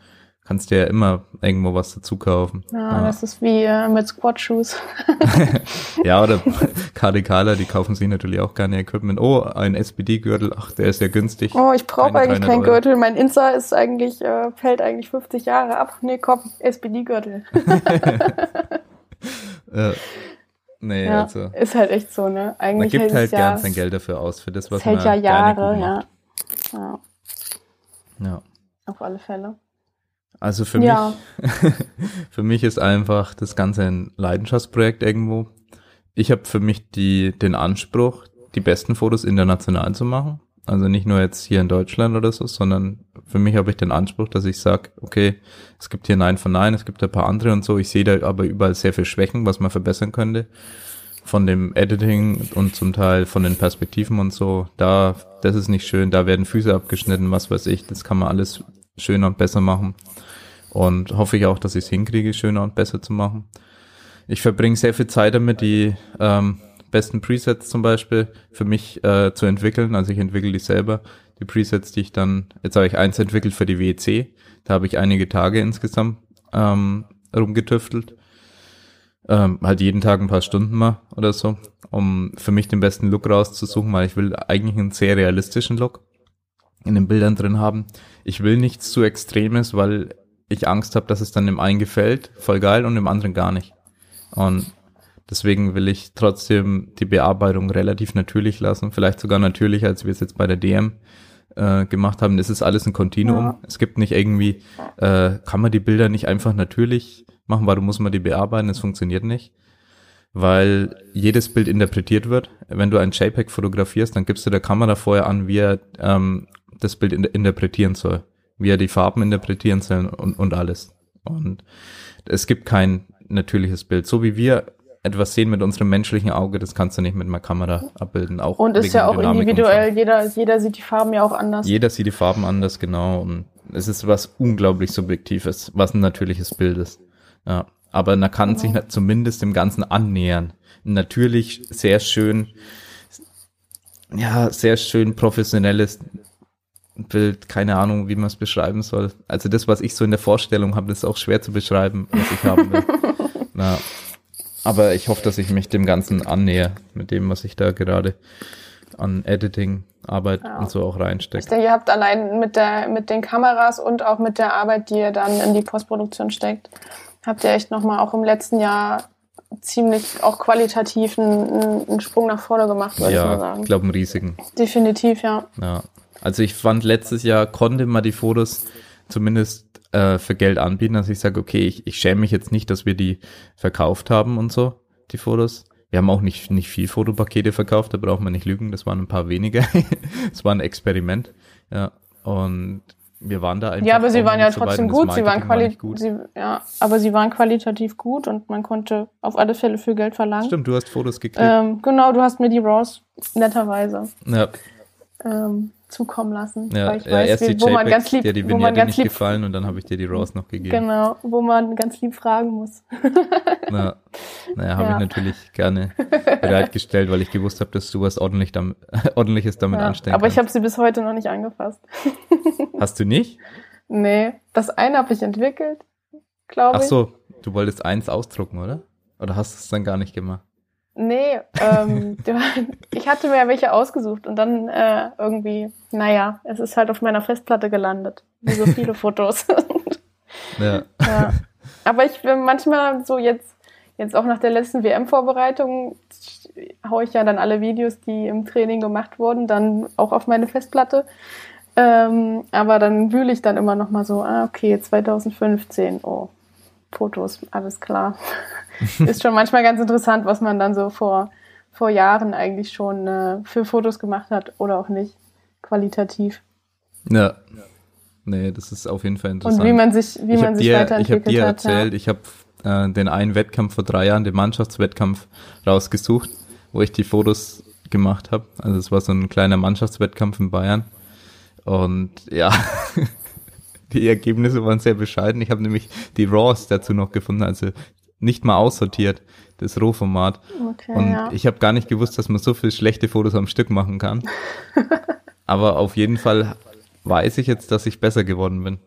Speaker 2: kannst dir ja immer irgendwo was dazu kaufen.
Speaker 3: Ja, das ist wie äh, mit Squat-Shoes.
Speaker 2: Ja, oder KDKler, die kaufen sich natürlich auch gerne Equipment. Oh, ein SPD-Gürtel, ach, der ist ja günstig.
Speaker 3: Oh, ich brauche eigentlich
Speaker 2: 300
Speaker 3: keinen. Gürtel. Mein Insta ist eigentlich, äh, fällt eigentlich 50 Jahre ab. Nee, komm, SPD-Gürtel.
Speaker 2: Äh, Nee,
Speaker 3: Ja,
Speaker 2: also
Speaker 3: ist halt echt so, ne?
Speaker 2: man
Speaker 3: Eigentlich
Speaker 2: gibt
Speaker 3: hält
Speaker 2: halt
Speaker 3: es ja,
Speaker 2: gern sein Geld dafür aus, für das, was
Speaker 3: es hält
Speaker 2: man
Speaker 3: ja Jahre, ja. Ja.
Speaker 2: ja.
Speaker 3: Auf alle Fälle.
Speaker 2: Also für
Speaker 3: Ja.
Speaker 2: mich, für mich ist einfach das Ganze ein Leidenschaftsprojekt irgendwo. Ich habe für mich die, den Anspruch, die besten Fotos international zu machen. Also nicht nur jetzt hier in Deutschland oder so, sondern für mich habe ich den Anspruch, dass ich sage, okay, es gibt hier Nein von Nein, es gibt ein paar andere und so. Ich sehe da aber überall sehr viel Schwächen, was man verbessern könnte. Von dem Editing und zum Teil von den Perspektiven und so. Da, das ist nicht schön, da werden Füße abgeschnitten, was weiß ich. Das kann man alles schöner und besser machen. Und hoffe ich auch, dass ich es hinkriege, schöner und besser zu machen. Ich verbringe sehr viel Zeit damit, die ähm, besten Presets zum Beispiel für mich äh, zu entwickeln. Also ich entwickle die selber. Die Presets, die ich dann, jetzt habe ich eins entwickelt für die WEC. Da habe ich einige Tage insgesamt ähm, rumgetüftelt. Ähm, halt jeden Tag ein paar Stunden mal oder so, um für mich den besten Look rauszusuchen, weil ich will eigentlich einen sehr realistischen Look in den Bildern drin haben. Ich will nichts zu Extremes, weil ich Angst habe, dass es dann dem einen gefällt, voll geil, und dem anderen gar nicht. Und deswegen will ich trotzdem die Bearbeitung relativ natürlich lassen, vielleicht sogar natürlicher, als wir es jetzt bei der DM äh, gemacht haben. Das ist alles ein Kontinuum.
Speaker 3: Ja.
Speaker 2: Es gibt nicht irgendwie, äh, kann man die Bilder nicht einfach natürlich machen, warum muss man die bearbeiten? Das funktioniert nicht. Weil jedes Bild interpretiert wird. Wenn du ein JPEG fotografierst, dann gibst du der Kamera vorher an, wie er ähm, das Bild in interpretieren soll, wie er die Farben interpretieren soll und, und alles. Und es gibt kein natürliches Bild. So wie wir etwas sehen mit unserem menschlichen Auge, das kannst du nicht mit einer Kamera abbilden. Auch
Speaker 3: Und ist ja auch
Speaker 2: Dynamik
Speaker 3: individuell, jeder, jeder sieht die Farben ja auch anders.
Speaker 2: jeder sieht die Farben anders, genau. Und es ist was unglaublich Subjektives, was ein natürliches Bild ist. Ja. Aber man kann sich na- zumindest dem Ganzen annähern. Natürlich sehr schön, ja, sehr schön professionelles Bild, keine Ahnung, wie man es beschreiben soll. Also das, was ich so in der Vorstellung habe, ist auch schwer zu beschreiben, was ich haben will. Na, aber ich hoffe, dass ich mich dem Ganzen annähe, mit dem, was ich da gerade an Editing, Arbeit
Speaker 3: Ja.
Speaker 2: und so auch
Speaker 3: Ich
Speaker 2: reinstecke.
Speaker 3: denke, ihr habt allein mit der, mit den Kameras und auch mit der Arbeit, die ihr dann in die Postproduktion steckt, habt ihr echt nochmal auch im letzten Jahr ziemlich auch qualitativ einen, einen Sprung nach vorne gemacht, würde ich mal
Speaker 2: Ja,
Speaker 3: sagen.
Speaker 2: ich glaube, einen riesigen.
Speaker 3: Definitiv, ja.
Speaker 2: Ja. Also ich fand letztes Jahr konnte man die Fotos zumindest äh, für Geld anbieten, dass ich sage, okay, ich, ich schäme mich jetzt nicht, dass wir die verkauft haben und so, die Fotos. Wir haben auch nicht, nicht viel Fotopakete verkauft, da braucht man nicht lügen, das waren ein paar wenige. Es war ein Experiment. Ja. Und wir waren da einfach.
Speaker 3: Ja, aber sie waren ja trotzdem gut. Sie waren,
Speaker 2: war
Speaker 3: quali
Speaker 2: gut.
Speaker 3: Sie, ja, aber sie waren qualitativ gut und man konnte auf alle Fälle für Geld verlangen.
Speaker 2: Stimmt, du hast Fotos gekriegt.
Speaker 3: Ähm, genau, du hast mir die Raws netterweise
Speaker 2: ja,
Speaker 3: ähm, zukommen lassen.
Speaker 2: ja,
Speaker 3: weil ich
Speaker 2: ja
Speaker 3: weiß,
Speaker 2: erst
Speaker 3: wie,
Speaker 2: die
Speaker 3: wo man
Speaker 2: JPEGs,
Speaker 3: ganz lieb,
Speaker 2: dir die
Speaker 3: man
Speaker 2: Vignette
Speaker 3: ganz
Speaker 2: nicht
Speaker 3: lieb,
Speaker 2: gefallen und dann habe ich dir die Raws noch gegeben.
Speaker 3: genau, wo man ganz lieb fragen muss.
Speaker 2: Na, naja, habe
Speaker 3: Ja.
Speaker 2: ich natürlich gerne bereitgestellt, weil ich gewusst habe, dass du was ordentlich damit, ordentliches damit
Speaker 3: Ja,
Speaker 2: anstellen
Speaker 3: aber ich habe
Speaker 2: kannst.
Speaker 3: sie bis heute noch nicht angefasst.
Speaker 2: Hast du nicht?
Speaker 3: Nee, das eine habe ich entwickelt, glaube
Speaker 2: Ach
Speaker 3: ich.
Speaker 2: so, du wolltest eins ausdrucken, oder? Oder hast du es dann gar nicht gemacht?
Speaker 3: Nee, ähm, ich hatte mir ja welche ausgesucht und dann äh, irgendwie, naja, es ist halt auf meiner Festplatte gelandet. Wie so viele Fotos.
Speaker 2: Ja.
Speaker 3: ja. Aber ich bin manchmal so jetzt, jetzt auch nach der letzten WM-Vorbereitung, haue ich ja dann alle Videos, die im Training gemacht wurden, dann auch auf meine Festplatte. Ähm, aber dann wühle ich dann immer noch mal so, ah, okay, 2015, oh, Fotos, alles klar. Ist schon manchmal ganz interessant, was man dann so vor, vor Jahren eigentlich schon äh, für Fotos gemacht hat oder auch nicht, qualitativ.
Speaker 2: ja. Nee, das ist auf jeden Fall interessant.
Speaker 3: Und wie man sich, wie
Speaker 2: ich
Speaker 3: man
Speaker 2: habe
Speaker 3: sich
Speaker 2: dir, ich
Speaker 3: weiterentwickelt
Speaker 2: hab dir
Speaker 3: hat.
Speaker 2: erzählt, ich habe äh, den einen Wettkampf vor drei Jahren, den Mannschaftswettkampf, rausgesucht, wo ich die Fotos gemacht habe. Also es war so ein kleiner Mannschaftswettkampf in Bayern. Und ja, die Ergebnisse waren sehr bescheiden. Ich habe nämlich die Raws dazu noch gefunden, also nicht mal aussortiert, das Rohformat.
Speaker 3: Okay,
Speaker 2: Und
Speaker 3: ja.
Speaker 2: ich habe gar nicht gewusst, dass man so viele schlechte Fotos am Stück machen kann. Aber auf jeden Fall weiß ich jetzt, dass ich besser geworden bin.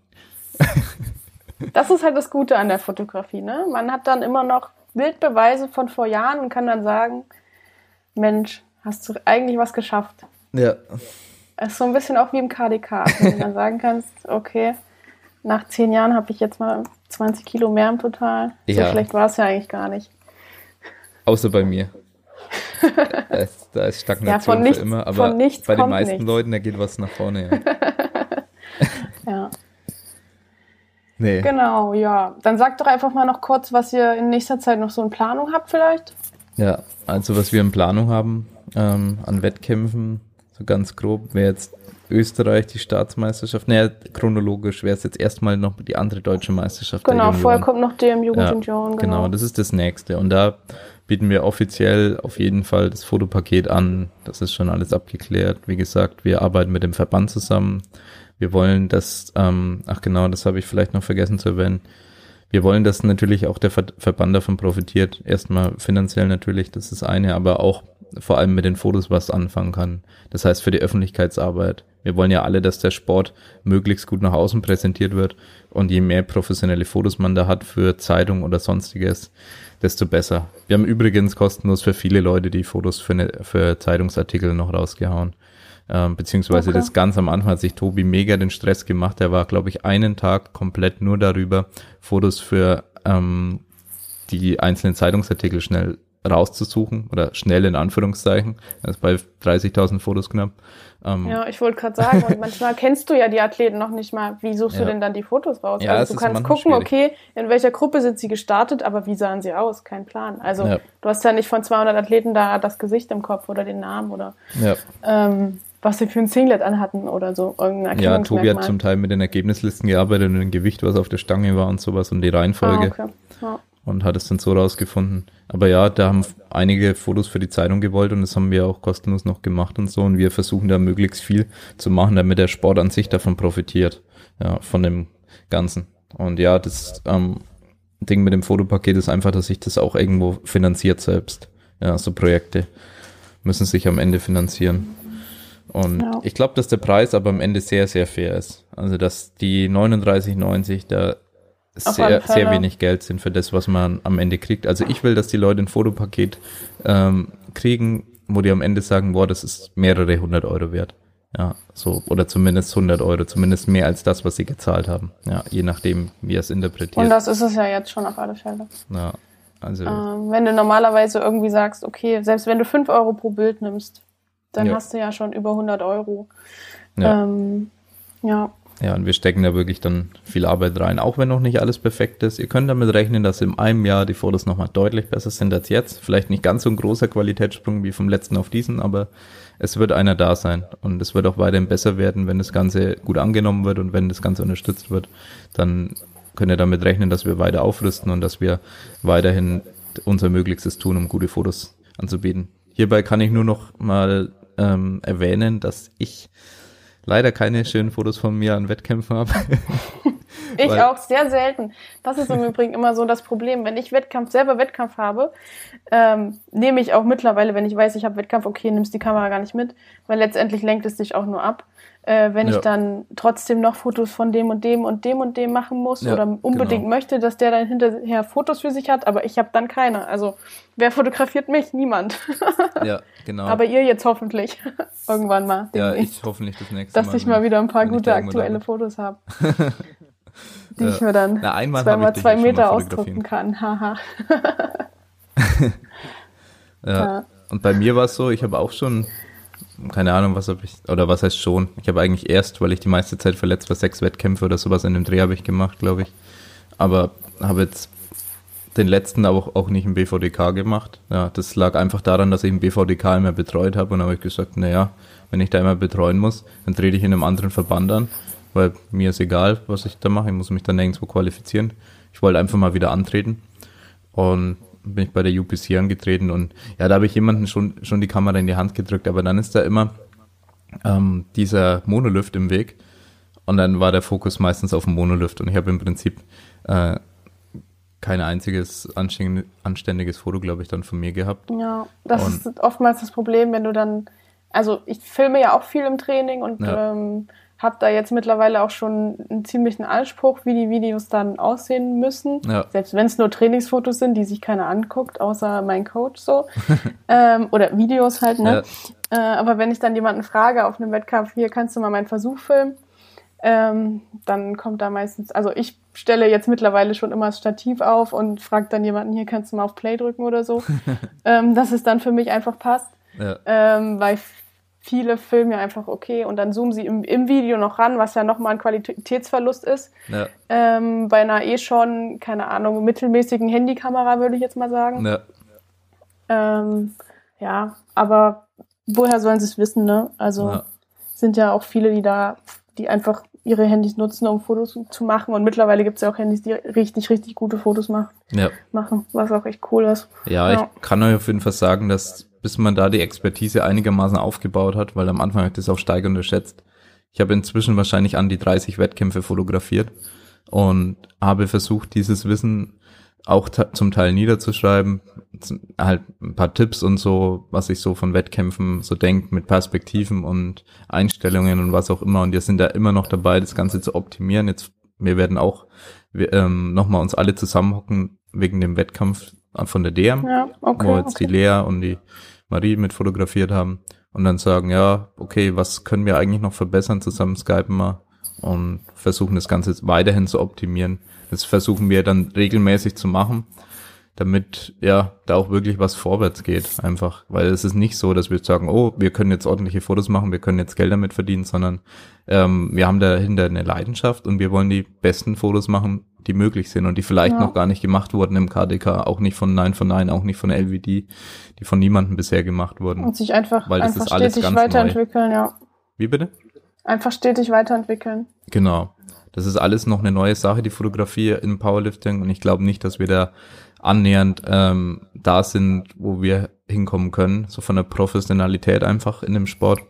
Speaker 3: Das ist halt das Gute an der Fotografie, ne? Man hat dann immer noch Bildbeweise von vor Jahren und kann dann sagen, Mensch, hast du eigentlich was geschafft?
Speaker 2: Ja.
Speaker 3: Es ist so ein bisschen auch wie im KDK, wenn du dann sagen kannst, okay, nach zehn Jahren habe ich jetzt mal 20 Kilo mehr im Total. So
Speaker 2: Ja.
Speaker 3: schlecht war es ja eigentlich gar nicht.
Speaker 2: Außer bei mir. da, ist, da ist Stagnation
Speaker 3: Ja, nichts-
Speaker 2: für immer, aber bei den meisten
Speaker 3: nichts.
Speaker 2: Leuten, da geht was nach vorne. Ja.
Speaker 3: Ja,
Speaker 2: Nee.
Speaker 3: genau, ja. Dann sagt doch einfach mal noch kurz, was ihr in nächster Zeit noch so in Planung habt vielleicht.
Speaker 2: Ja, also was wir in Planung haben ähm, an Wettkämpfen, so ganz grob, wäre jetzt Österreich die Staatsmeisterschaft. Naja, chronologisch wäre es jetzt erstmal noch die andere deutsche Meisterschaft.
Speaker 3: Genau, vorher kommt noch DM Jugend
Speaker 2: Ja,
Speaker 3: Junioren,
Speaker 2: Genau.
Speaker 3: genau.
Speaker 2: das ist das nächste. Und da bieten wir offiziell auf jeden Fall das Fotopaket an. Das ist schon alles abgeklärt. Wie gesagt, wir arbeiten mit dem Verband zusammen. Wir wollen das, ähm, ach genau, das habe ich vielleicht noch vergessen zu erwähnen. Wir wollen, dass natürlich auch der Ver Verband davon profitiert. Erstmal finanziell natürlich, das ist eine, aber auch vor allem mit den Fotos was anfangen kann. Das heißt für die Öffentlichkeitsarbeit. Wir wollen ja alle, dass der Sport möglichst gut nach außen präsentiert wird und je mehr professionelle Fotos man da hat für Zeitung oder sonstiges, desto besser. Wir haben übrigens kostenlos für viele Leute die Fotos für, ne, für Zeitungsartikel noch rausgehauen. Ähm, beziehungsweise
Speaker 3: Okay.
Speaker 2: das ganz am Anfang hat sich Tobi mega den Stress gemacht. Er war, glaube ich, einen Tag komplett nur darüber, Fotos für ähm, die einzelnen Zeitungsartikel schnell rauszusuchen oder schnell in Anführungszeichen. Das ist bei 30.000 Fotos knapp. Ähm,
Speaker 3: Ja, ich wollte gerade sagen, und manchmal kennst du ja die Athleten noch nicht mal. Wie suchst du
Speaker 2: Ja.
Speaker 3: denn dann die Fotos raus?
Speaker 2: Ja,
Speaker 3: also du kannst gucken,
Speaker 2: schwierig.
Speaker 3: okay, in welcher Gruppe sind sie gestartet, aber wie sahen sie aus? Kein Plan. Also
Speaker 2: Ja.
Speaker 3: du hast ja nicht von 200 Athleten da das Gesicht im Kopf oder den Namen oder
Speaker 2: ja.
Speaker 3: ähm, was sie für ein Singlet anhatten oder so. Irgendein
Speaker 2: ja, Tobi hat zum Teil mit den Ergebnislisten gearbeitet und dem Gewicht, was auf der Stange war und sowas und die
Speaker 3: ah,
Speaker 2: Reihenfolge.
Speaker 3: okay. ja.
Speaker 2: und hat es dann so rausgefunden. Aber ja, da haben einige Fotos für die Zeitung gewollt und das haben wir auch kostenlos noch gemacht und so und wir versuchen da möglichst viel zu machen, damit der Sport an sich davon profitiert, ja, von dem Ganzen. Und ja, das ähm, Ding mit dem Fotopaket ist einfach, dass sich das auch irgendwo finanziert selbst. Ja, so Projekte müssen sich am Ende finanzieren. Und
Speaker 3: Ja.
Speaker 2: ich glaube, dass der Preis aber am Ende sehr, sehr fair ist. Also, dass die 39,90 da
Speaker 3: Auf
Speaker 2: sehr, sehr wenig Geld sind für das, was man am Ende kriegt. Also ich will, dass die Leute ein Fotopaket ähm, kriegen, wo die am Ende sagen, boah, das ist mehrere hundert Euro wert. Ja, so, oder zumindest 100 Euro, zumindest mehr als das, was sie gezahlt haben. Ja, je nachdem, wie er es interpretiert.
Speaker 3: Und das ist es ja jetzt schon auf alle Fälle.
Speaker 2: ja, also,
Speaker 3: Ähm, wenn du normalerweise irgendwie sagst, okay, selbst wenn du 5 Euro pro Bild nimmst, dann
Speaker 2: Ja.
Speaker 3: hast du ja schon über 100 Euro.
Speaker 2: ja.
Speaker 3: Ähm, ja.
Speaker 2: Ja, und wir stecken da wirklich dann viel Arbeit rein, auch wenn noch nicht alles perfekt ist. Ihr könnt damit rechnen, dass in einem Jahr die Fotos nochmal deutlich besser sind als jetzt. Vielleicht nicht ganz so ein großer Qualitätssprung wie vom letzten auf diesen, aber es wird einer da sein. Und es wird auch weiterhin besser werden, wenn das Ganze gut angenommen wird und wenn das Ganze unterstützt wird. Dann könnt ihr damit rechnen, dass wir weiter aufrüsten und dass wir weiterhin unser Möglichstes tun, um gute Fotos anzubieten. Hierbei kann ich nur noch mal ähm, erwähnen, dass ich leider keine schönen Fotos von mir an Wettkämpfen habe.
Speaker 3: Ich
Speaker 2: Weil-
Speaker 3: auch sehr selten. Das ist im Übrigen immer so das Problem. Wenn ich Wettkampf, selber Wettkampf habe, ähm, nehme ich auch mittlerweile, wenn ich weiß, ich habe Wettkampf, okay, nimmst die Kamera gar nicht mit, weil letztendlich lenkt es dich auch nur ab. Äh, wenn
Speaker 2: Ja.
Speaker 3: ich dann trotzdem noch Fotos von dem und dem und dem und dem machen muss
Speaker 2: Ja,
Speaker 3: oder unbedingt
Speaker 2: genau.
Speaker 3: möchte, dass der dann hinterher Fotos für sich hat, aber ich habe dann keine. Also wer fotografiert mich? Niemand.
Speaker 2: ja, genau.
Speaker 3: aber ihr jetzt hoffentlich irgendwann mal.
Speaker 2: ja, ich hoffentlich das nächste
Speaker 3: dass
Speaker 2: Mal.
Speaker 3: ich mal wieder ein paar gute aktuelle. Fotos habe. die
Speaker 2: Ja.
Speaker 3: ich mir dann
Speaker 2: Na, einmal
Speaker 3: zweimal zwei
Speaker 2: mal
Speaker 3: Meter ausdrucken kann. Haha.
Speaker 2: Ja. Und bei mir war es so, ich habe auch schon, keine Ahnung, was habe ich, oder was heißt schon, ich habe eigentlich erst, weil ich die meiste Zeit verletzt war, sechs Wettkämpfe oder sowas in dem Dreh habe ich gemacht, glaube ich. Aber habe jetzt den letzten auch, auch nicht im BVDK gemacht. Ja, das lag einfach daran, dass ich im BVDK immer betreut habe und habe ich gesagt, naja, wenn ich da immer betreuen muss, dann trete ich in einem anderen Verband an, weil mir ist egal, was ich da mache, ich muss mich dann nirgendwo qualifizieren. Ich wollte einfach mal wieder antreten und bin ich bei der UPC angetreten und ja, da habe ich jemanden schon, schon die Kamera in die Hand gedrückt, aber dann ist da immer ähm, dieser Monolift im Weg und dann war der Fokus meistens auf dem Monolift und ich habe im Prinzip äh, kein einziges anständig- anständiges Foto, glaube ich, dann von mir gehabt.
Speaker 3: Ja, das
Speaker 2: Und-
Speaker 3: ist oftmals das Problem, wenn du dann, also ich filme ja auch viel im Training und
Speaker 2: Ja.
Speaker 3: ähm, habe da jetzt mittlerweile auch schon einen ziemlichen Anspruch, wie die Videos dann aussehen müssen.
Speaker 2: Ja.
Speaker 3: Selbst wenn es nur Trainingsfotos sind, die sich keiner anguckt, außer mein Coach so. ähm, oder Videos halt, ne? Äh, aber wenn ich dann jemanden frage auf einem Wettkampf, hier kannst du mal meinen Versuch filmen, Ähm, dann kommt da meistens, also ich stelle jetzt mittlerweile schon immer das Stativ auf und frage dann jemanden, hier kannst du mal auf Play drücken oder so, ähm, dass es dann für mich einfach passt.
Speaker 2: Ja.
Speaker 3: Ähm, weil viele filmen ja einfach okay und dann zoomen sie im, im Video noch ran, was ja nochmal ein Qualitätsverlust ist.
Speaker 2: Ja.
Speaker 3: Ähm, bei einer eh schon, keine Ahnung, mittelmäßigen Handykamera würde ich jetzt mal sagen.
Speaker 2: Ja.
Speaker 3: Ähm, ja, aber woher sollen sie es wissen, ne? Also
Speaker 2: Ja.
Speaker 3: sind ja auch viele, die da, die einfach ihre Handys nutzen, um Fotos zu- machen. Und mittlerweile gibt es ja auch Handys, die richtig, richtig gute Fotos mach,
Speaker 2: ja.
Speaker 3: machen, was auch echt cool ist.
Speaker 2: Ja,
Speaker 3: Ja.
Speaker 2: ich kann euch auf jeden Fall sagen, dass bis man da die Expertise einigermaßen aufgebaut hat, weil am Anfang habe ich das auch stark unterschätzt. Ich habe inzwischen wahrscheinlich an die 30 Wettkämpfe fotografiert und habe versucht, dieses Wissen auch zum Teil niederzuschreiben, halt ein paar Tipps und so, was ich so von Wettkämpfen so denke, mit Perspektiven und Einstellungen und was auch immer. Und wir sind da immer noch dabei, das Ganze zu optimieren. Jetzt, wir werden auch wir, ähm, nochmal uns alle zusammenhocken wegen dem Wettkampf von der DM
Speaker 3: Ja, okay.
Speaker 2: wo jetzt
Speaker 3: okay.
Speaker 2: die Lea und die Marie mit fotografiert haben und dann sagen, ja, okay, was können wir eigentlich noch verbessern, zusammen skypen wir und versuchen das Ganze weiterhin zu optimieren. Das versuchen wir dann regelmäßig zu machen, damit ja da auch wirklich was vorwärts geht, einfach. Weil es ist nicht so, dass wir sagen, oh, wir können jetzt ordentliche Fotos machen, wir können jetzt Geld damit verdienen, sondern ähm, wir haben dahinter eine Leidenschaft und wir wollen die besten Fotos machen, die möglich sind und die vielleicht
Speaker 3: Ja.
Speaker 2: noch gar nicht gemacht wurden im KDK, auch nicht von 9 von 9, auch nicht von LVD, die von niemandem bisher gemacht wurden.
Speaker 3: Und sich einfach,
Speaker 2: Weil das
Speaker 3: einfach
Speaker 2: ist alles
Speaker 3: stetig
Speaker 2: ganz neu.
Speaker 3: weiterentwickeln, ja.
Speaker 2: Wie bitte?
Speaker 3: Einfach stetig weiterentwickeln.
Speaker 2: Genau. Das ist alles noch eine neue Sache, die Fotografie im Powerlifting. Und ich glaube nicht, dass wir da annähernd ähm, da sind, wo wir hinkommen können. So von der Professionalität einfach in dem Sport.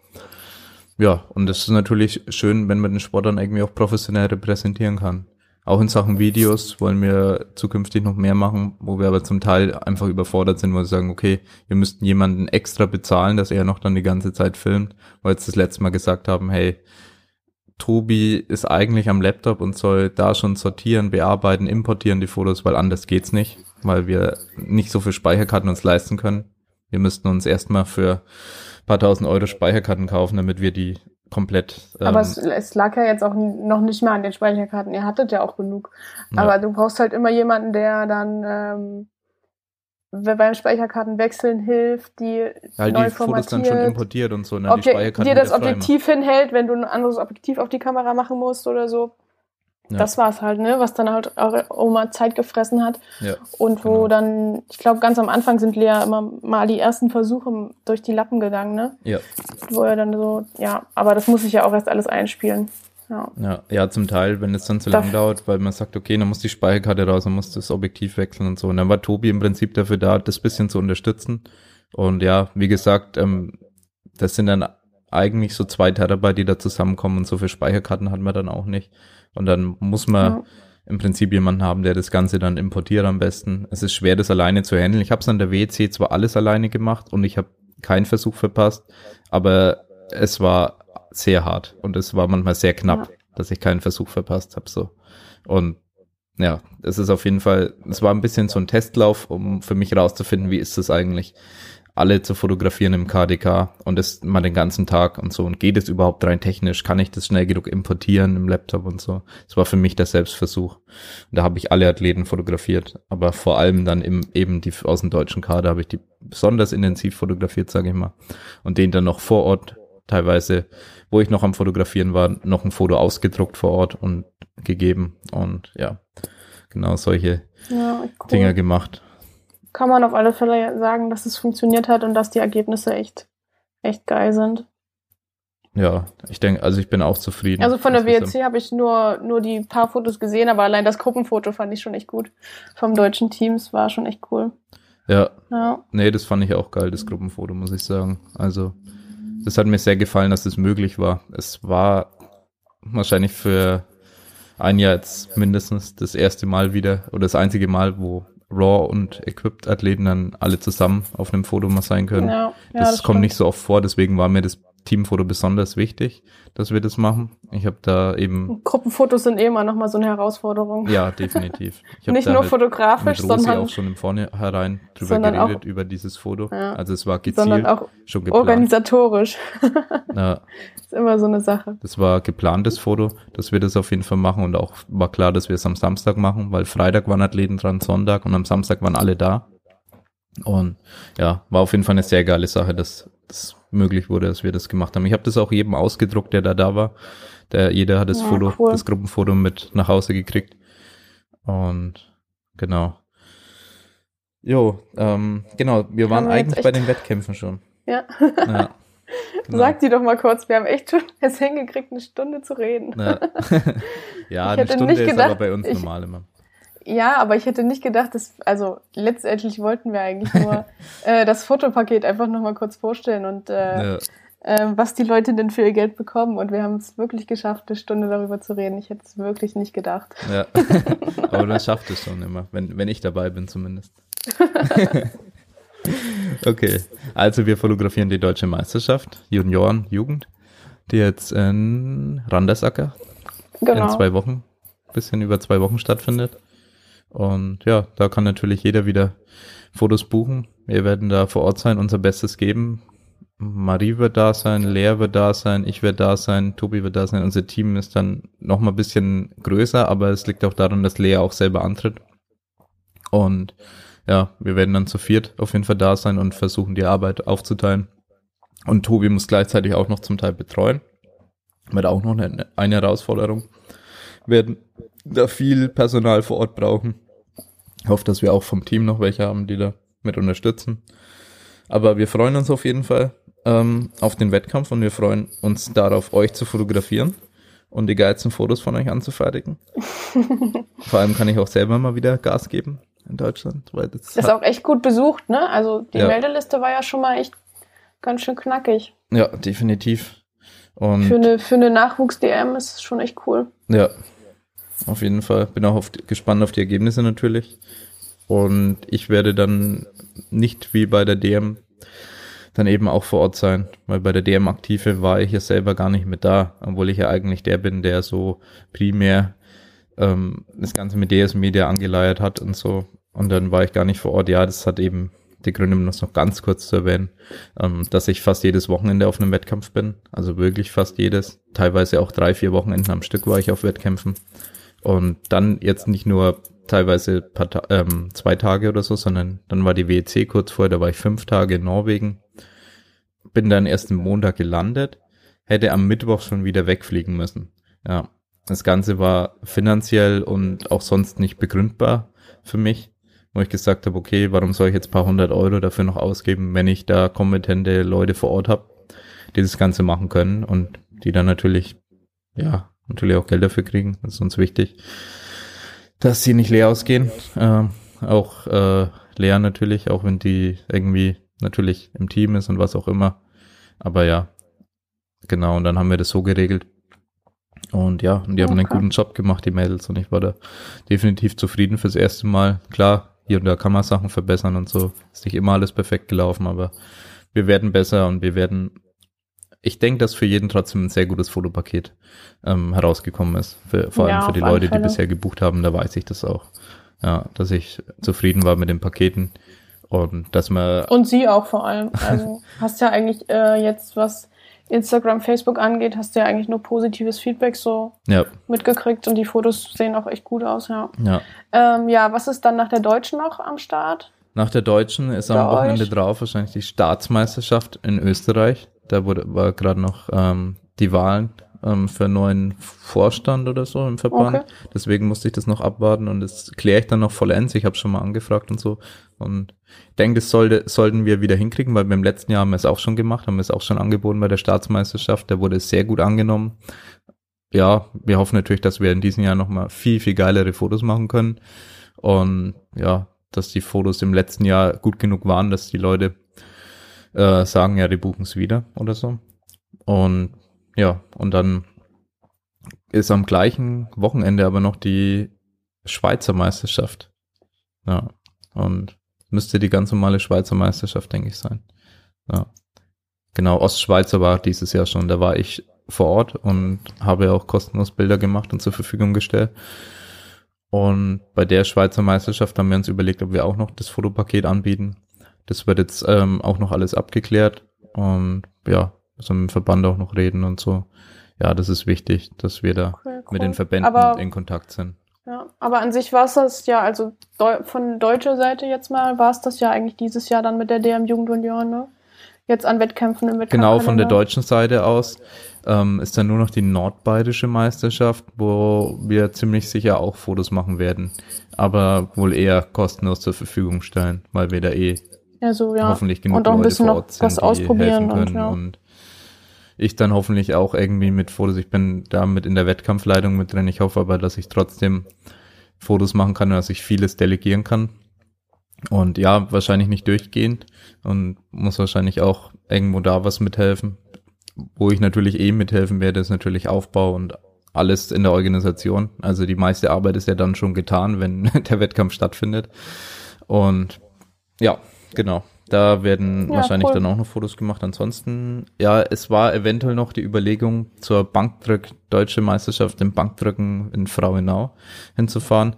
Speaker 2: Ja, und es ist natürlich schön, wenn man den Sport dann irgendwie auch professionell repräsentieren kann. Auch in Sachen Videos wollen wir zukünftig noch mehr machen, wo wir aber zum Teil einfach überfordert sind, wo wir sagen, okay, wir müssten jemanden extra bezahlen, dass er noch dann die ganze Zeit filmt, weil wir jetzt das letzte Mal gesagt haben, hey, Tobi ist eigentlich am Laptop und soll da schon sortieren, bearbeiten, importieren die Fotos, weil anders geht's nicht, weil wir nicht so viel Speicherkarten uns leisten können. Wir müssten uns erstmal für paar tausend Euro Speicherkarten kaufen, damit wir die komplett. Ähm,
Speaker 3: Aber es, es lag ja jetzt auch noch nicht mal an den Speicherkarten. Ihr hattet ja auch genug.
Speaker 2: Ja.
Speaker 3: Aber du brauchst halt immer jemanden, der dann ähm, beim Speicherkartenwechseln hilft, die
Speaker 2: halt
Speaker 3: neu
Speaker 2: die Fotos dann schon
Speaker 3: formatiert,
Speaker 2: importiert und so, die
Speaker 3: Objek
Speaker 2: Speicherkarten
Speaker 3: dir das. Objektiv hinhält, wenn du ein anderes Objektiv auf die Kamera machen musst oder so.
Speaker 2: Ja.
Speaker 3: Das war's halt, ne? Was dann halt eure Oma Zeit gefressen hat.
Speaker 2: Ja.
Speaker 3: Und wo
Speaker 2: Genau.
Speaker 3: dann, ich glaube, ganz am Anfang sind Lea immer mal die ersten Versuche durch die Lappen gegangen, ne?
Speaker 2: Ja.
Speaker 3: Wo er dann so, ja, aber das muss ich ja auch erst alles einspielen. Ja.
Speaker 2: Ja, ja, zum Teil, wenn es dann zu lang dauert, weil man sagt, okay, dann muss die Speicherkarte raus, dann muss das Objektiv wechseln und so. Und dann war Tobi im Prinzip dafür da, das bisschen zu unterstützen. Und ja, wie gesagt, ähm, das sind dann eigentlich so zwei Terabyte, die da zusammenkommen und so viele Speicherkarten hat man dann auch nicht. Und dann muss man
Speaker 3: Ja.
Speaker 2: im Prinzip jemanden haben, der das Ganze dann importiert am besten. Es ist schwer, das alleine zu handeln. Ich habe es an der WC zwar alles alleine gemacht und ich habe keinen Versuch verpasst, aber es war sehr hart und es war manchmal sehr knapp, dass ich keinen Versuch verpasst habe. So. Und ja, es ist auf jeden Fall, es war ein bisschen so ein Testlauf, um für mich rauszufinden, wie ist es eigentlich, alle zu fotografieren im KDK und das mal den ganzen Tag und so. Und geht es überhaupt rein technisch? Kann ich das schnell genug importieren im Laptop und so? Das war für mich der Selbstversuch. Und da habe ich alle Athleten fotografiert, aber vor allem dann im, eben die aus dem deutschen Kader habe ich die besonders intensiv fotografiert, sage ich mal. Und den dann noch vor Ort teilweise, wo ich noch am Fotografieren war, noch ein Foto ausgedruckt vor Ort und gegeben und ja, genau solche
Speaker 3: Ja, cool.
Speaker 2: Dinger gemacht.
Speaker 3: Kann man auf alle Fälle sagen, dass es funktioniert hat und dass die Ergebnisse echt, echt geil sind.
Speaker 2: Ja, ich denke, also ich bin auch zufrieden.
Speaker 3: Also von der. WLC habe ich nur, nur die paar Fotos gesehen, aber allein das Gruppenfoto fand ich schon echt gut. Vom deutschen Teams war schon echt cool.
Speaker 2: Ja,
Speaker 3: Ja,
Speaker 2: nee, das fand ich auch geil, das Gruppenfoto, muss ich sagen. Also, das hat mir sehr gefallen, dass das möglich war. Es war wahrscheinlich für ein Jahr jetzt mindestens das erste Mal wieder oder das einzige Mal, wo Raw und Equipped Athleten dann alle zusammen auf einem Foto mal sein können.
Speaker 3: ja, ja
Speaker 2: das, kommt
Speaker 3: stimmt.
Speaker 2: nicht so oft vor, deswegen war mir das Teamfoto besonders wichtig, dass wir das machen. Ich habe da eben.
Speaker 3: Gruppenfotos sind eh immer nochmal so eine Herausforderung.
Speaker 2: Ja, definitiv.
Speaker 3: Nicht nur
Speaker 2: halt
Speaker 3: fotografisch,
Speaker 2: mit Rosi
Speaker 3: sondern
Speaker 2: auch schon im Vornherein drüber
Speaker 3: sondern
Speaker 2: geredet,
Speaker 3: auch-
Speaker 2: über dieses Foto.
Speaker 3: Ja.
Speaker 2: Also es war
Speaker 3: sondern
Speaker 2: gezielt,
Speaker 3: auch
Speaker 2: schon geplant.
Speaker 3: organisatorisch.
Speaker 2: Ja,
Speaker 3: ist immer so eine Sache.
Speaker 2: das war geplantes Foto, dass wir das auf jeden Fall machen und auch war klar, dass wir es am Samstag machen, weil Freitag waren Athleten dran, Sonntag und am Samstag waren alle da. Und ja, war auf jeden Fall eine sehr geile Sache, dass das möglich wurde, dass wir das gemacht haben. Ich habe das auch jedem ausgedruckt, der da da war. Der, jeder hat das
Speaker 3: Ja,
Speaker 2: Foto,
Speaker 3: cool.
Speaker 2: das Gruppenfoto mit nach Hause gekriegt. Und genau. Jo, ähm, genau, wir waren
Speaker 3: wir
Speaker 2: eigentlich bei den Wettkämpfen schon.
Speaker 3: Ja.
Speaker 2: Ja. Genau.
Speaker 3: Sag die doch mal kurz, wir haben echt schon es hingekriegt, eine Stunde zu reden.
Speaker 2: Ja, ja
Speaker 3: Ich
Speaker 2: eine Stunde
Speaker 3: nicht
Speaker 2: ist
Speaker 3: gedacht,
Speaker 2: aber bei uns
Speaker 3: ich-
Speaker 2: normal immer.
Speaker 3: Ja, aber ich hätte nicht gedacht, dass, also letztendlich wollten wir eigentlich nur äh, das Fotopaket einfach nochmal kurz vorstellen und äh,
Speaker 2: Ja,
Speaker 3: äh, was die Leute denn für ihr Geld bekommen. Und wir haben es wirklich geschafft, eine Stunde darüber zu reden. Ich hätte es wirklich nicht gedacht.
Speaker 2: ja. aber man schafft es schon immer, wenn, wenn ich dabei bin zumindest. okay, also wir fotografieren die deutsche Meisterschaft, Junioren, Jugend, die jetzt in Randersacker in
Speaker 3: Genau.
Speaker 2: zwei Wochen, bisschen über zwei Wochen stattfindet. Und ja, da kann natürlich jeder wieder Fotos buchen. Wir werden da vor Ort sein, unser Bestes geben. Marie wird da sein, Lea wird da sein, ich werde da sein, Tobi wird da sein. Unser Team ist dann noch mal ein bisschen größer, aber es liegt auch daran, dass Lea auch selber antritt. Und ja, wir werden dann zu viert auf jeden Fall da sein und versuchen, die Arbeit aufzuteilen. Und Tobi muss gleichzeitig auch noch zum Teil betreuen. Wird auch noch eine, eine Herausforderung. Werden da viel Personal vor Ort brauchen. Ich hoffe, dass wir auch vom Team noch welche haben, die da mit unterstützen. Aber wir freuen uns auf jeden Fall ähm, auf den Wettkampf und wir freuen uns darauf, euch zu fotografieren und die geilsten Fotos von euch anzufertigen. Vor allem kann ich auch selber mal wieder Gas geben in Deutschland, weil das,
Speaker 3: Das ist auch echt gut besucht, ne? Also die
Speaker 2: Ja.
Speaker 3: Meldeliste war ja schon mal echt ganz schön knackig.
Speaker 2: ja definitiv. Und
Speaker 3: Für eine, für eine Nachwuchs-DM ist es schon echt cool.
Speaker 2: Ja, auf jeden Fall. Bin auch auf, gespannt auf die Ergebnisse natürlich. Und ich werde dann nicht wie bei der DM dann eben auch vor Ort sein, weil bei der DM Aktive war ich ja selber gar nicht mit da, obwohl ich ja eigentlich der bin, der so primär ähm, das Ganze mit DS Media angeleiert hat und so. Und dann war ich gar nicht vor Ort. Ja, das hat eben die Gründe, um das noch ganz kurz zu erwähnen, ähm, dass ich fast jedes Wochenende auf einem Wettkampf bin. Also wirklich fast jedes. Teilweise auch drei, vier Wochenenden am Stück war ich auf Wettkämpfen. Und dann jetzt nicht nur teilweise paar Ta ähm, zwei Tage oder so, sondern dann war die WEC kurz vorher, da war ich fünf Tage in Norwegen. Bin dann erst am Montag gelandet, hätte am Mittwoch schon wieder wegfliegen müssen. Ja, das Ganze war finanziell und auch sonst nicht begründbar für mich, wo ich gesagt habe, okay, warum soll ich jetzt paar hundert Euro dafür noch ausgeben, wenn ich da kompetente Leute vor Ort habe, die das Ganze machen können und die dann natürlich, ja, natürlich auch Geld dafür kriegen. Das ist uns wichtig, dass sie nicht leer ausgehen. Ähm, auch äh, leer natürlich, auch wenn die irgendwie natürlich im Team ist und was auch immer. Aber ja, genau, und dann haben wir das so geregelt. Und ja, und die haben einen
Speaker 3: Okay.
Speaker 2: guten Job gemacht, die Mädels, und ich war da definitiv zufrieden fürs erste Mal. Klar, hier und da kann man Sachen verbessern und so. Ist nicht immer alles perfekt gelaufen, aber wir werden besser und wir werden, ich denke, dass für jeden trotzdem ein sehr gutes Fotopaket ähm, herausgekommen ist. Für, vor allem
Speaker 3: Ja,
Speaker 2: für die Leute, die
Speaker 3: Fälle.
Speaker 2: bisher gebucht haben, da weiß ich das auch. Ja, dass ich zufrieden war mit den Paketen und dass man
Speaker 3: Und sie auch vor allem. Also hast ja eigentlich äh, jetzt, was Instagram, Facebook angeht, hast du ja eigentlich nur positives Feedback so
Speaker 2: ja,
Speaker 3: mitgekriegt und die Fotos sehen auch echt gut aus, ja.
Speaker 2: ja.
Speaker 3: Ähm, ja, was ist dann nach der Deutschen noch am Start?
Speaker 2: Nach der Deutschen ist am Wochenende
Speaker 3: euch?
Speaker 2: drauf wahrscheinlich die Staatsmeisterschaft in Österreich. Da wurde, war gerade noch ähm, die Wahlen ähm, für neuen Vorstand oder so im Verband.
Speaker 3: Okay.
Speaker 2: Deswegen musste ich das noch abwarten und das kläre ich dann noch vollends. Ich habe schon mal angefragt und so. Und ich denke, das sollte, sollten wir wieder hinkriegen, weil beim letzten Jahr haben wir es auch schon gemacht, haben wir es auch schon angeboten bei der Staatsmeisterschaft. Da wurde es sehr gut angenommen. Ja, wir hoffen natürlich, dass wir in diesem Jahr nochmal viel, viel geilere Fotos machen können. Und ja, dass die Fotos im letzten Jahr gut genug waren, dass die Leute äh, sagen, ja, die buchen es wieder oder so. Und ja, und dann ist am gleichen Wochenende aber noch die Schweizer Meisterschaft. Ja, und müsste die ganz normale Schweizer Meisterschaft, denke ich, sein. Ja. genau, Ostschweizer war dieses Jahr schon, da war ich vor Ort und habe auch kostenlos Bilder gemacht und zur Verfügung gestellt. Und bei der Schweizer Meisterschaft haben wir uns überlegt, ob wir auch noch das Fotopaket anbieten. Das wird jetzt ähm, auch noch alles abgeklärt und ja, so mit dem Verband auch noch reden und so. Ja, das ist wichtig, dass wir da mit
Speaker 3: cool.
Speaker 2: den Verbänden
Speaker 3: Aber-
Speaker 2: in Kontakt sind.
Speaker 3: Ja, aber an sich war es das ja, also deu von deutscher Seite jetzt mal, war es das ja eigentlich dieses Jahr dann mit der DM Jugend Union, ne? Jetzt an Wettkämpfen im Wettkampf.
Speaker 2: Genau, von der deutschen Seite aus ähm, ist dann nur noch die nordbayerische Meisterschaft, wo wir ziemlich sicher auch Fotos machen werden, aber wohl eher kostenlos zur Verfügung stellen, weil wir da eh
Speaker 3: Also, ja.
Speaker 2: hoffentlich genug
Speaker 3: und auch ein
Speaker 2: Leute
Speaker 3: bisschen
Speaker 2: vor Ort sind,
Speaker 3: was ausprobieren und, ja.
Speaker 2: und ich dann hoffentlich auch irgendwie mit Fotos, ich bin da mit in der Wettkampfleitung mit drin, ich hoffe aber, dass ich trotzdem Fotos machen kann und dass ich vieles delegieren kann. Und ja, wahrscheinlich nicht durchgehend und muss wahrscheinlich auch irgendwo da was mithelfen. Wo ich natürlich eh mithelfen werde, ist natürlich Aufbau und alles in der Organisation. Also die meiste Arbeit ist ja dann schon getan, wenn der Wettkampf stattfindet. Und ja, genau. Da werden
Speaker 3: Ja,
Speaker 2: wahrscheinlich
Speaker 3: cool.
Speaker 2: dann auch noch Fotos gemacht. Ansonsten, ja, es war eventuell noch die Überlegung, zur Bankdrück, deutsche Meisterschaft im Bankdrücken in Frauenau hinzufahren.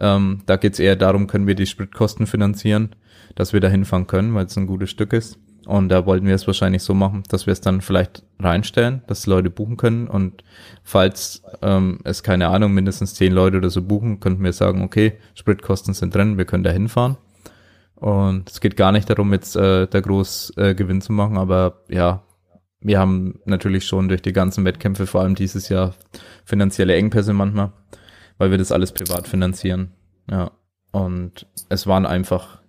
Speaker 2: Ähm, da geht's eher darum, können wir die Spritkosten finanzieren, dass wir da hinfahren können, weil es ein gutes Stück ist. Und da wollten wir es wahrscheinlich so machen, dass wir es dann vielleicht reinstellen, dass Leute buchen können. Und falls ähm, es, keine Ahnung, mindestens zehn Leute oder so buchen, könnten wir sagen, okay, Spritkosten sind drin, wir können da hinfahren. Und es geht gar nicht darum, jetzt äh, da groß äh, Gewinn zu machen, aber ja, wir haben natürlich schon durch die ganzen Wettkämpfe, vor allem dieses Jahr, finanzielle Engpässe manchmal, weil wir das alles privat finanzieren. Ja. Und es waren einfach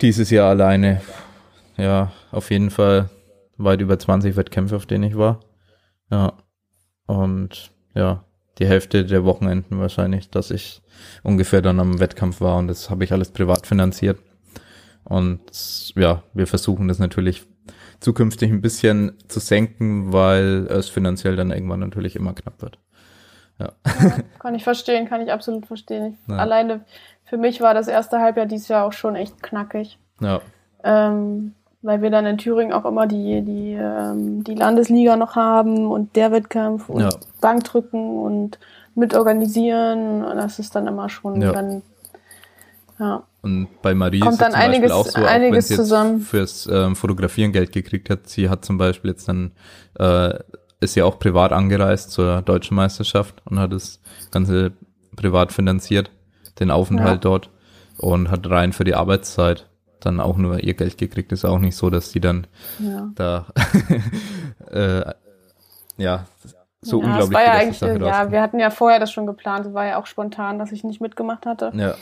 Speaker 2: dieses Jahr alleine, ja, auf jeden Fall weit über 20 Wettkämpfe, auf denen ich war. Ja. Und ja, die Hälfte der Wochenenden wahrscheinlich, dass ich ungefähr dann am Wettkampf war und das habe ich alles privat finanziert. Und ja, wir versuchen das natürlich zukünftig ein bisschen zu senken, weil es finanziell dann irgendwann natürlich immer knapp wird. Ja.
Speaker 3: Kann ich verstehen, kann ich absolut verstehen. Ich,
Speaker 2: Ja.
Speaker 3: Alleine für mich war das erste Halbjahr dieses Jahr auch schon echt knackig.
Speaker 2: Ja,
Speaker 3: Ähm, weil wir dann in Thüringen auch immer die, die, ähm, die Landesliga noch haben und der Wettkampf und
Speaker 2: Ja.
Speaker 3: Bankdrücken und mitorganisieren. Und Das ist dann immer schon
Speaker 2: Ja.
Speaker 3: dann, ja.
Speaker 2: und bei Marie
Speaker 3: Kommt
Speaker 2: ist
Speaker 3: dann
Speaker 2: zum Beispiel
Speaker 3: einiges-
Speaker 2: auch so, auch wenn
Speaker 3: einiges
Speaker 2: sie
Speaker 3: zusammen.
Speaker 2: fürs ähm, Fotografieren Geld gekriegt hat, sie hat zum Beispiel jetzt dann, äh, ist ja auch privat angereist zur deutschen Meisterschaft und hat das Ganze privat finanziert, den Aufenthalt
Speaker 3: Ja.
Speaker 2: dort und hat rein für die Arbeitszeit dann auch nur ihr Geld gekriegt. Ist auch nicht so, dass die dann
Speaker 3: ja.
Speaker 2: da äh, ja so
Speaker 3: ja,
Speaker 2: unglaublich
Speaker 3: war ja eigentlich,
Speaker 2: Sache
Speaker 3: ja,
Speaker 2: rauskommt.
Speaker 3: wir hatten ja vorher das schon geplant, es war ja auch spontan, dass ich nicht mitgemacht hatte.
Speaker 2: ja,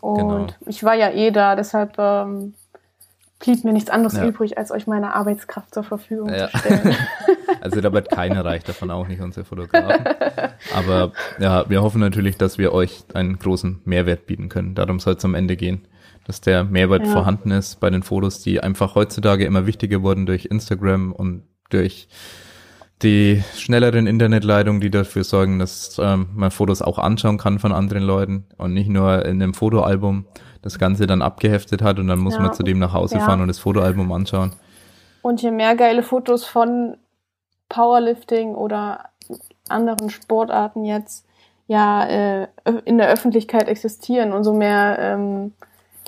Speaker 3: Und
Speaker 2: genau.
Speaker 3: ich war ja eh da, deshalb ähm, blieb mir nichts anderes
Speaker 2: Ja.
Speaker 3: übrig, als euch meine Arbeitskraft zur Verfügung
Speaker 2: Ja.
Speaker 3: zu stellen.
Speaker 2: Also da wird keiner reich, davon auch nicht unsere Fotografen. Aber ja, wir hoffen natürlich, dass wir euch einen großen Mehrwert bieten können. Darum soll es am Ende gehen, dass der Mehrwert
Speaker 3: Ja.
Speaker 2: vorhanden ist bei den Fotos, die einfach heutzutage immer wichtiger wurden durch Instagram und durch die schnelleren Internetleitungen, die dafür sorgen, dass ähm, man Fotos auch anschauen kann von anderen Leuten und nicht nur in einem Fotoalbum das Ganze dann abgeheftet hat und dann muss
Speaker 3: Ja.
Speaker 2: man zu dem nach Hause
Speaker 3: Ja.
Speaker 2: fahren und das Fotoalbum anschauen.
Speaker 3: Und je mehr geile Fotos von Powerlifting oder anderen Sportarten jetzt ja äh, in der Öffentlichkeit existieren, umso mehr ähm,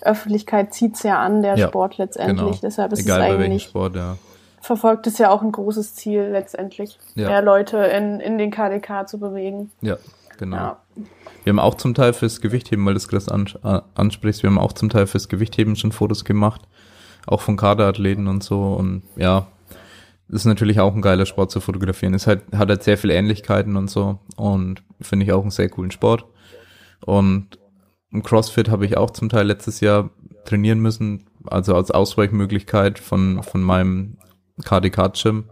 Speaker 3: Öffentlichkeit zieht's ja an, der
Speaker 2: Ja,
Speaker 3: Sport letztendlich.
Speaker 2: Genau.
Speaker 3: Deshalb ist
Speaker 2: Egal
Speaker 3: es
Speaker 2: bei welchem
Speaker 3: eigentlich,
Speaker 2: Sport, ja.
Speaker 3: verfolgt es ja auch ein großes Ziel letztendlich,
Speaker 2: Ja.
Speaker 3: mehr Leute in, in den KDK zu bewegen.
Speaker 2: Ja, genau.
Speaker 3: Ja.
Speaker 2: Wir haben auch zum Teil fürs Gewichtheben, weil du es gerade ans äh, ansprichst, wir haben auch zum Teil fürs Gewichtheben schon Fotos gemacht, auch von Kaderathleten und so und ja, ist natürlich auch ein geiler Sport zu fotografieren. Es halt, hat halt sehr viele Ähnlichkeiten und so und finde ich auch einen sehr coolen Sport. Und im CrossFit habe ich auch zum Teil letztes Jahr trainieren müssen, also als Ausweichmöglichkeit von, von meinem KDK-Gym.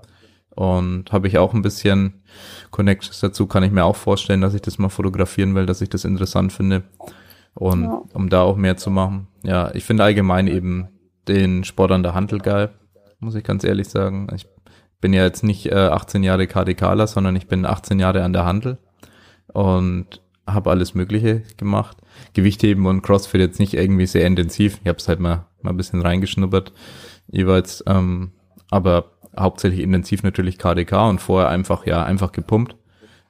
Speaker 2: Und habe ich auch ein bisschen Connections dazu, kann ich mir auch vorstellen, dass ich das mal fotografieren will, dass ich das interessant finde. Und
Speaker 3: Ja.
Speaker 2: um da auch mehr zu machen. Ja, ich finde allgemein eben den Sport an der Handel geil, muss ich ganz ehrlich sagen. Ich bin ja jetzt nicht äh, 18 Jahre KDKler, sondern ich bin 18 Jahre an der Handel und habe alles Mögliche gemacht. Gewichtheben und CrossFit jetzt nicht irgendwie sehr intensiv. Ich habe es halt mal, mal ein bisschen reingeschnuppert jeweils. Ähm, aber hauptsächlich intensiv natürlich KDK und vorher einfach, ja, einfach gepumpt.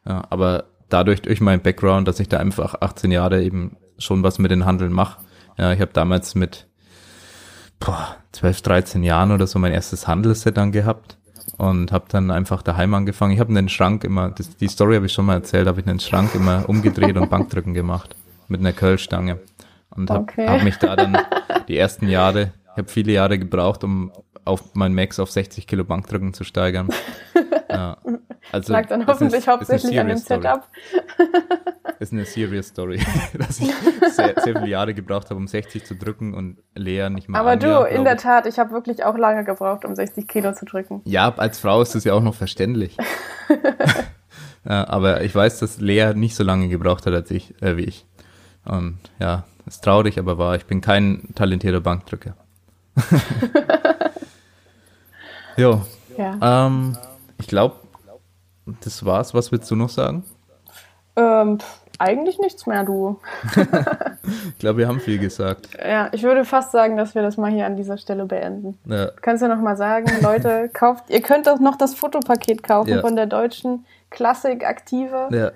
Speaker 2: Ja, aber dadurch durch meinen Background, dass ich da einfach 18 Jahre eben schon was mit den Handeln mache. Ja, ich habe damals mit boah, 12, 13 Jahren oder so mein erstes Handelsset dann gehabt und habe dann einfach daheim angefangen. Ich habe einen Schrank immer, das, die Story habe ich schon mal erzählt, habe ich einen Schrank immer umgedreht und Bankdrücken gemacht mit einer Curlstange und habe
Speaker 3: Okay.
Speaker 2: hab mich da dann die ersten Jahre, ich habe viele Jahre gebraucht, um auf mein Max auf 60 Kilo Bankdrücken zu steigern. Ja, also
Speaker 3: Lag dann
Speaker 2: ist
Speaker 3: hoffentlich
Speaker 2: ist
Speaker 3: hauptsächlich an dem
Speaker 2: Story.
Speaker 3: Setup.
Speaker 2: Ist eine serious Story, dass ich sehr, sehr viele Jahre gebraucht habe, um 60 zu drücken und Lea nicht mal
Speaker 3: Aber du,
Speaker 2: Jahr,
Speaker 3: in der. Tat, ich habe wirklich auch lange gebraucht, um 60 Kilo zu drücken.
Speaker 2: Ja, als Frau ist das ja auch noch verständlich. ja, aber ich weiß, dass Lea nicht so lange gebraucht hat als ich, äh, wie ich. Und ja, ist traurig, aber wahr. Ich bin kein talentierter Bankdrücker. jo,
Speaker 3: Ja.
Speaker 2: ähm, ich glaube, das war's. Was willst du noch sagen?
Speaker 3: Ähm, eigentlich nichts mehr, du.
Speaker 2: Ich glaube, wir haben viel gesagt.
Speaker 3: Ja, ich würde fast sagen, dass wir das mal hier an dieser Stelle beenden.
Speaker 2: Ja,
Speaker 3: Kannst du noch mal sagen, Leute, kauft, ihr könnt doch noch das Fotopaket kaufen
Speaker 2: Ja.
Speaker 3: von der deutschen Klassik Aktive.
Speaker 2: ja.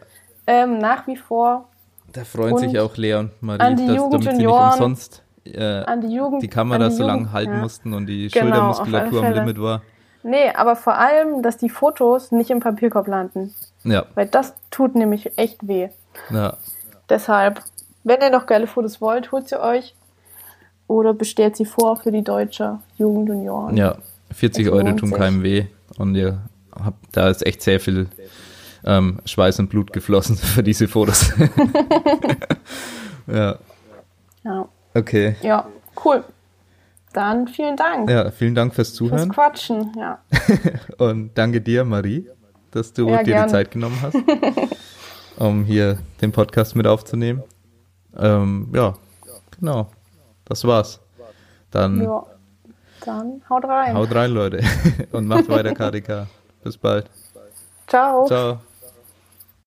Speaker 3: Ähm, nach wie vor
Speaker 2: Da freuen
Speaker 3: Und
Speaker 2: sich auch Lea und Marie, dass damit sie nicht umsonst äh,
Speaker 3: an die Jugend.
Speaker 2: die Kamera
Speaker 3: die
Speaker 2: so lange
Speaker 3: Jugend-
Speaker 2: halten
Speaker 3: ja.
Speaker 2: mussten und die
Speaker 3: Genau,
Speaker 2: Schultermuskulatur am. Limit war.
Speaker 3: Nee, aber vor allem, dass die Fotos nicht im Papierkorb landen.
Speaker 2: Ja,
Speaker 3: Weil das tut nämlich echt weh.
Speaker 2: ja.
Speaker 3: Deshalb, wenn ihr noch geile Fotos wollt, holt sie euch. Oder bestellt sie vor für die deutsche Jugendjunioren.
Speaker 2: Ja, 40
Speaker 3: Es
Speaker 2: Euro tun keinem weh und ihr habt, da ist echt sehr viel ähm, Schweiß und Blut geflossen für diese Fotos. ja,
Speaker 3: Ja.
Speaker 2: okay.
Speaker 3: ja, cool. Dann vielen Dank
Speaker 2: Ja, vielen Dank fürs
Speaker 3: fürs
Speaker 2: Zuhören
Speaker 3: Quatschen. Ja.
Speaker 2: und danke dir, Marie, dass du
Speaker 3: Ja,
Speaker 2: dir
Speaker 3: gerne.
Speaker 2: die Zeit genommen hast, um hier den Podcast mit aufzunehmen. Ähm, ja, genau. Das war's. Dann
Speaker 3: ja. Dann haut rein.
Speaker 2: haut rein, Leute, und macht weiter KDK. Bis bald.
Speaker 3: Ciao.
Speaker 2: Ciao.